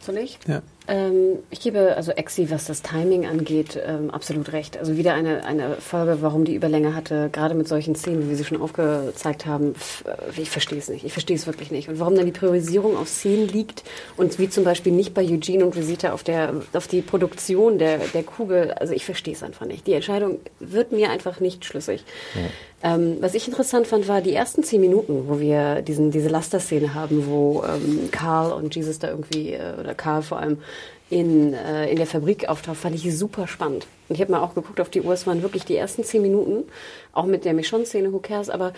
Soll ich? Ja. Ähm, ich gebe also Exi, was das Timing angeht, ähm, absolut recht. Also wieder eine, eine Folge, warum die Überlänge hatte, gerade mit solchen Szenen, wie wir sie schon aufgezeigt haben. Äh, ich verstehe es nicht. Ich verstehe es wirklich nicht. Und warum dann die Priorisierung auf Szenen liegt und wie zum Beispiel nicht bei Eugene und Visita auf, der, auf die Produktion der, der Kugel. Also ich verstehe es einfach nicht. Die Entscheidung wird mir einfach nicht schlüssig. Ja. Ähm, was ich interessant fand, war die ersten zehn Minuten, wo wir diesen, diese Laster-Szene haben, wo ähm, Karl und Jesus da irgendwie, äh, oder Karl vor allem, in, äh, in der Fabrik auftaucht, fand ich super spannend. Und ich habe mal auch geguckt auf die Uhr, es waren wirklich die ersten zehn Minuten, auch mit der Michonne-Szene, who cares, aber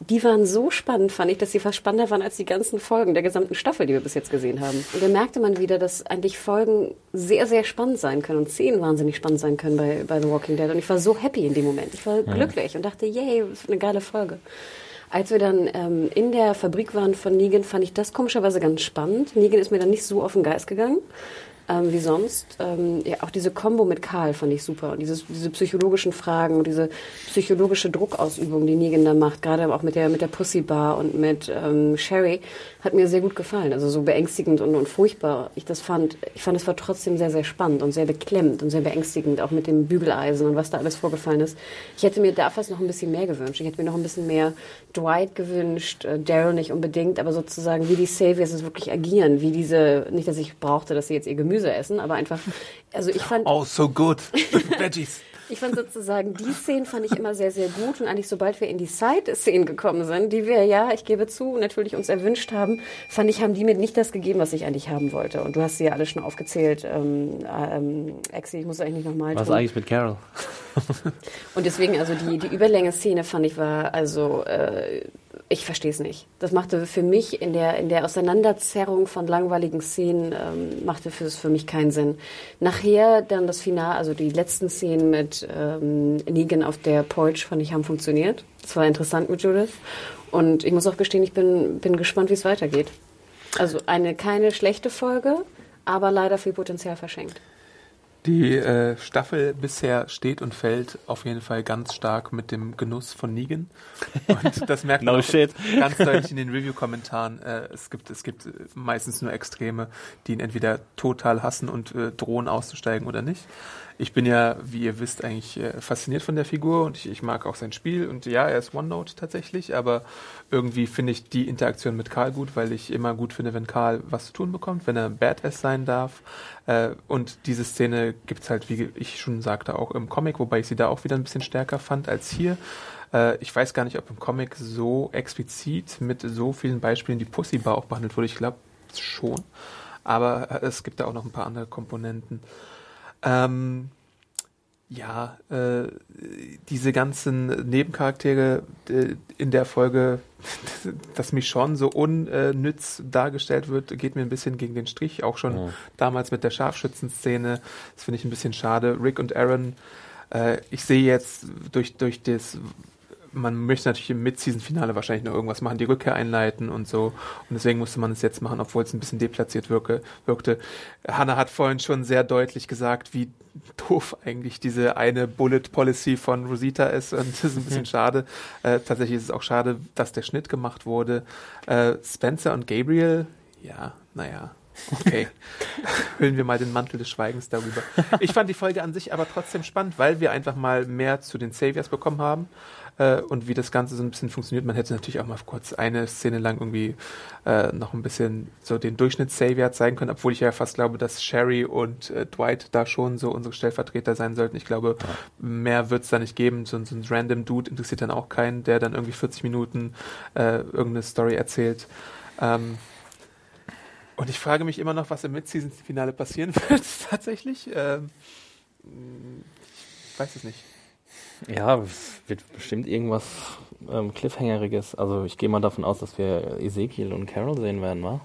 die waren so spannend, fand ich, dass sie fast spannender waren als die ganzen Folgen der gesamten Staffel, die wir bis jetzt gesehen haben. Und da merkte man wieder, dass eigentlich Folgen sehr, sehr spannend sein können und Szenen wahnsinnig spannend sein können bei, bei The Walking Dead. Und ich war so happy in dem Moment. Ich war ja. glücklich und dachte, yay, eine geile Folge. Als wir dann ähm, in der Fabrik waren von Negan, fand ich das komischerweise ganz spannend. Negan ist mir dann nicht so auf den Geist gegangen ähm, wie sonst. Ähm, ja, auch diese Kombo mit Karl fand ich super. Und dieses, diese psychologischen Fragen und diese psychologische Druckausübung, die Negan da macht, gerade auch mit der, mit der Pussy Bar und mit ähm, Sherry, hat mir sehr gut gefallen. Also so beängstigend und, und furchtbar ich das fand. Ich fand, es war trotzdem sehr, sehr spannend und sehr beklemmt und sehr beängstigend, auch mit dem Bügeleisen und was da alles vorgefallen ist. Ich hätte mir da fast noch ein bisschen mehr gewünscht. Ich hätte mir noch ein bisschen mehr Dwight gewünscht, äh, Daryl nicht unbedingt, aber sozusagen, wie die Saviors es wirklich agieren, wie diese, nicht, dass ich brauchte, dass sie jetzt ihr Gemüse essen, aber einfach, also ich fand... Oh, so good. <laughs> Veggies. Ich fand sozusagen, die Szenen fand ich immer sehr, sehr gut. Und eigentlich, sobald wir in die Side-Szenen gekommen sind, die wir, ja, ich gebe zu, natürlich uns erwünscht haben, fand ich, haben die mir nicht das gegeben, was ich eigentlich haben wollte. Und du hast sie ja alle schon aufgezählt. Ähm, ähm, Exi, ich muss eigentlich nochmal Was tun. eigentlich mit Carol? Und deswegen, also die, die Überlänge-Szene fand ich war, also, äh, ich verstehe es nicht. Das machte für mich in der, in der Auseinanderzerrung von langweiligen Szenen, ähm, machte für, für mich keinen Sinn. Nachher dann das Finale, also die letzten Szenen mit ähm, Negan auf der Porch, fand ich, haben funktioniert. Es war interessant mit Judith. Und ich muss auch gestehen, ich bin, bin gespannt, wie es weitergeht. Also eine keine schlechte Folge, aber leider viel Potenzial verschenkt. Die äh, Staffel bisher steht und fällt auf jeden Fall ganz stark mit dem Genuss von Negan. Und <laughs> das merkt man No shit. ganz deutlich in den Review-Kommentaren. Äh, es, gibt, es gibt meistens nur Extreme, die ihn entweder total hassen und äh, drohen auszusteigen oder nicht. Ich bin ja, wie ihr wisst, eigentlich äh, fasziniert von der Figur und ich, ich mag auch sein Spiel. Und ja, er ist OneNote tatsächlich, aber irgendwie finde ich die Interaktion mit Karl gut, weil ich immer gut finde, wenn Karl was zu tun bekommt, wenn er Badass sein darf. Äh, und diese Szene gibt's halt, wie ich schon sagte, auch im Comic, wobei ich sie da auch wieder ein bisschen stärker fand als hier. Äh, ich weiß gar nicht, ob im Comic so explizit mit so vielen Beispielen die Pussy Bar auch behandelt wurde. Ich glaube schon. Aber äh, es gibt da auch noch ein paar andere Komponenten. Ähm, ja, äh, diese ganzen Nebencharaktere äh, in der Folge, <laughs> dass Michonne so unnütz dargestellt wird, geht mir ein bisschen gegen den Strich. Auch schon Ja. damals mit der Scharfschützenszene. Das finde ich ein bisschen schade. Rick und Aaron, äh, ich sehe jetzt durch, durch das man möchte natürlich im Mid-Season-Finale wahrscheinlich noch irgendwas machen, die Rückkehr einleiten und so. Und deswegen musste man es jetzt machen, obwohl es ein bisschen deplatziert wirke, wirkte. Hannah hat vorhin schon sehr deutlich gesagt, wie doof eigentlich diese eine Bullet-Policy von Rosita ist. Und das ist ein bisschen schade. Äh, tatsächlich ist es auch schade, dass der Schnitt gemacht wurde. Äh, Spencer und Gabriel, ja, naja. Okay. <laughs> Hüllen wir mal den Mantel des Schweigens darüber. Ich fand die Folge an sich aber trotzdem spannend, weil wir einfach mal mehr zu den Saviors bekommen haben äh, und wie das Ganze so ein bisschen funktioniert. Man hätte natürlich auch mal kurz eine Szene lang irgendwie äh, noch ein bisschen so den Durchschnitts-Savior zeigen können, obwohl ich ja fast glaube, dass Sherry und äh, Dwight da schon so unsere Stellvertreter sein sollten. Ich glaube, mehr wird es da nicht geben. So, so ein random Dude interessiert dann auch keinen, der dann irgendwie 40 Minuten äh, irgendeine Story erzählt. Ähm, und ich frage mich immer noch, was im Mid-Season-Finale passieren <laughs> wird, tatsächlich. Ähm, ich weiß es nicht. Ja, es wird bestimmt irgendwas ähm, Cliffhangeriges. Also ich gehe mal davon aus, dass wir Ezekiel und Carol sehen werden, wa?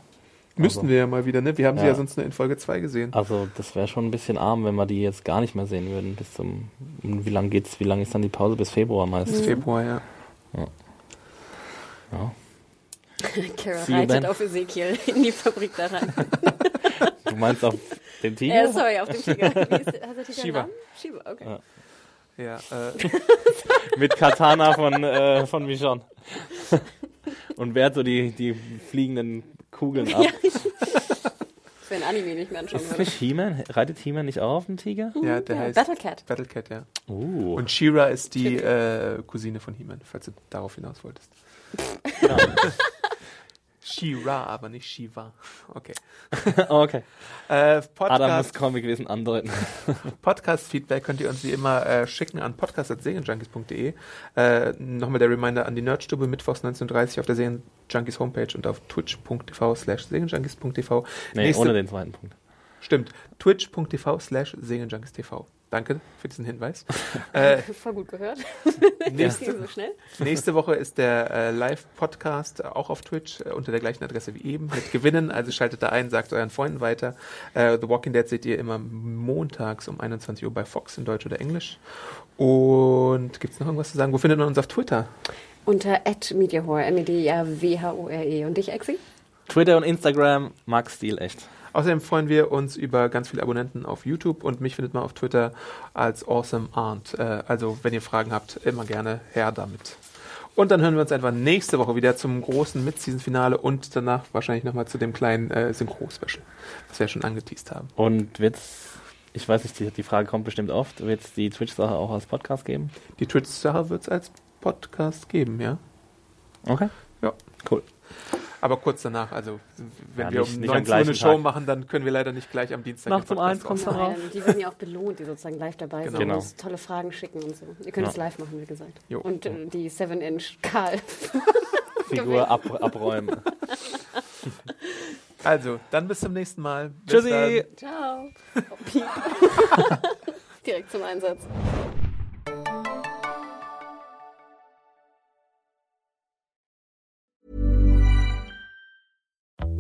Müssten Also- wir ja mal wieder, ne? Wir haben sie Ja. ja sonst nur in Folge 2 gesehen. Also das wäre schon ein bisschen arm, wenn wir die jetzt gar nicht mehr sehen würden. Bis zum wie lange geht's? Wie lange ist dann die Pause? Bis Februar Bis meistens. Februar, ja. Ja. <laughs> See you reitet then. auf Ezekiel in die Fabrik da rein. <laughs> Du meinst auf den <laughs> Tiger? äh, sorry, auf dem Tiger. Wie ist, hat der Tiger einen Namen? Shiva, okay. Ja. Ja, äh, <laughs> Mit Katana von, äh, von Michonne. Und wehrt so die, die fliegenden Kugeln ab. Für ein Anime nicht mehr anschauen Ist würde. nicht He-Man? Reitet He-Man nicht auch auf den Tiger? ja, der Ja, heißt Battlecat. Battlecat, ja. Uh. Und She-Ra ist die äh, Cousine von He-Man, falls du darauf hinaus wolltest. Ja. She-Ra, aber nicht Shiva. Okay. <laughs> okay. Äh, Adam Podcast, muss Comicwesen andeuten. <laughs> Podcast-Feedback könnt ihr uns wie immer äh, schicken an podcast.serienjunkies.de. Äh, Nochmal der Reminder an die Nerdstube, mittwochs 19.30 Uhr auf der Serienjunkies Homepage und auf twitch.tv slash serienjunkies.tv. Nee, Nächste- ohne den zweiten Punkt. Stimmt, twitch.tv slash serienjunkies.tv. Danke für diesen Hinweis. <laughs> äh, Voll gut gehört. <laughs> nächste, so schnell. Nächste Woche ist der äh, Live-Podcast auch auf Twitch äh, unter der gleichen Adresse wie eben mit Gewinnen. Also schaltet da ein, sagt euren Freunden weiter. Äh, The Walking Dead seht ihr immer montags um 21 Uhr bei Fox in Deutsch oder Englisch. Und gibt es noch irgendwas zu sagen? Wo findet man uns auf Twitter? Unter @mediahore, M-E-D-I-A-W-H-O-R-E. Und dich, Exi? Twitter und Instagram, Max Stil echt. Außerdem freuen wir uns über ganz viele Abonnenten auf YouTube und mich findet man auf Twitter als Awesome Arndt. Äh, also, wenn ihr Fragen habt, immer gerne her damit. Und dann hören wir uns einfach nächste Woche wieder zum großen Mid-Season-Finale und danach wahrscheinlich nochmal zu dem kleinen äh, Synchro-Special, was wir ja schon angeteased haben. Und wird's, ich weiß nicht, die, die Frage kommt bestimmt oft, wird es die Twitch-Sache auch als Podcast geben? Die Twitch-Sache wird es als Podcast geben, ja. Okay. Ja. Cool. Aber kurz danach, also wenn Ja, wir nicht- um nicht am 19 Uhr eine Show Tag. machen, dann können wir leider nicht gleich am Dienstag Nachts um eins raushauen. dann raus. Die werden ja auch belohnt, die sozusagen live dabei sind Genau. und uns tolle Fragen schicken und so. Ihr könnt Ja. es live machen, wie gesagt. Jo. Und äh, die 7-Inch Karl. <laughs> Figur ab, abräumen. <laughs> Also, dann bis zum nächsten Mal. Bis Tschüssi! dann. Ciao. Oh, Piep. <laughs> Direkt zum Einsatz.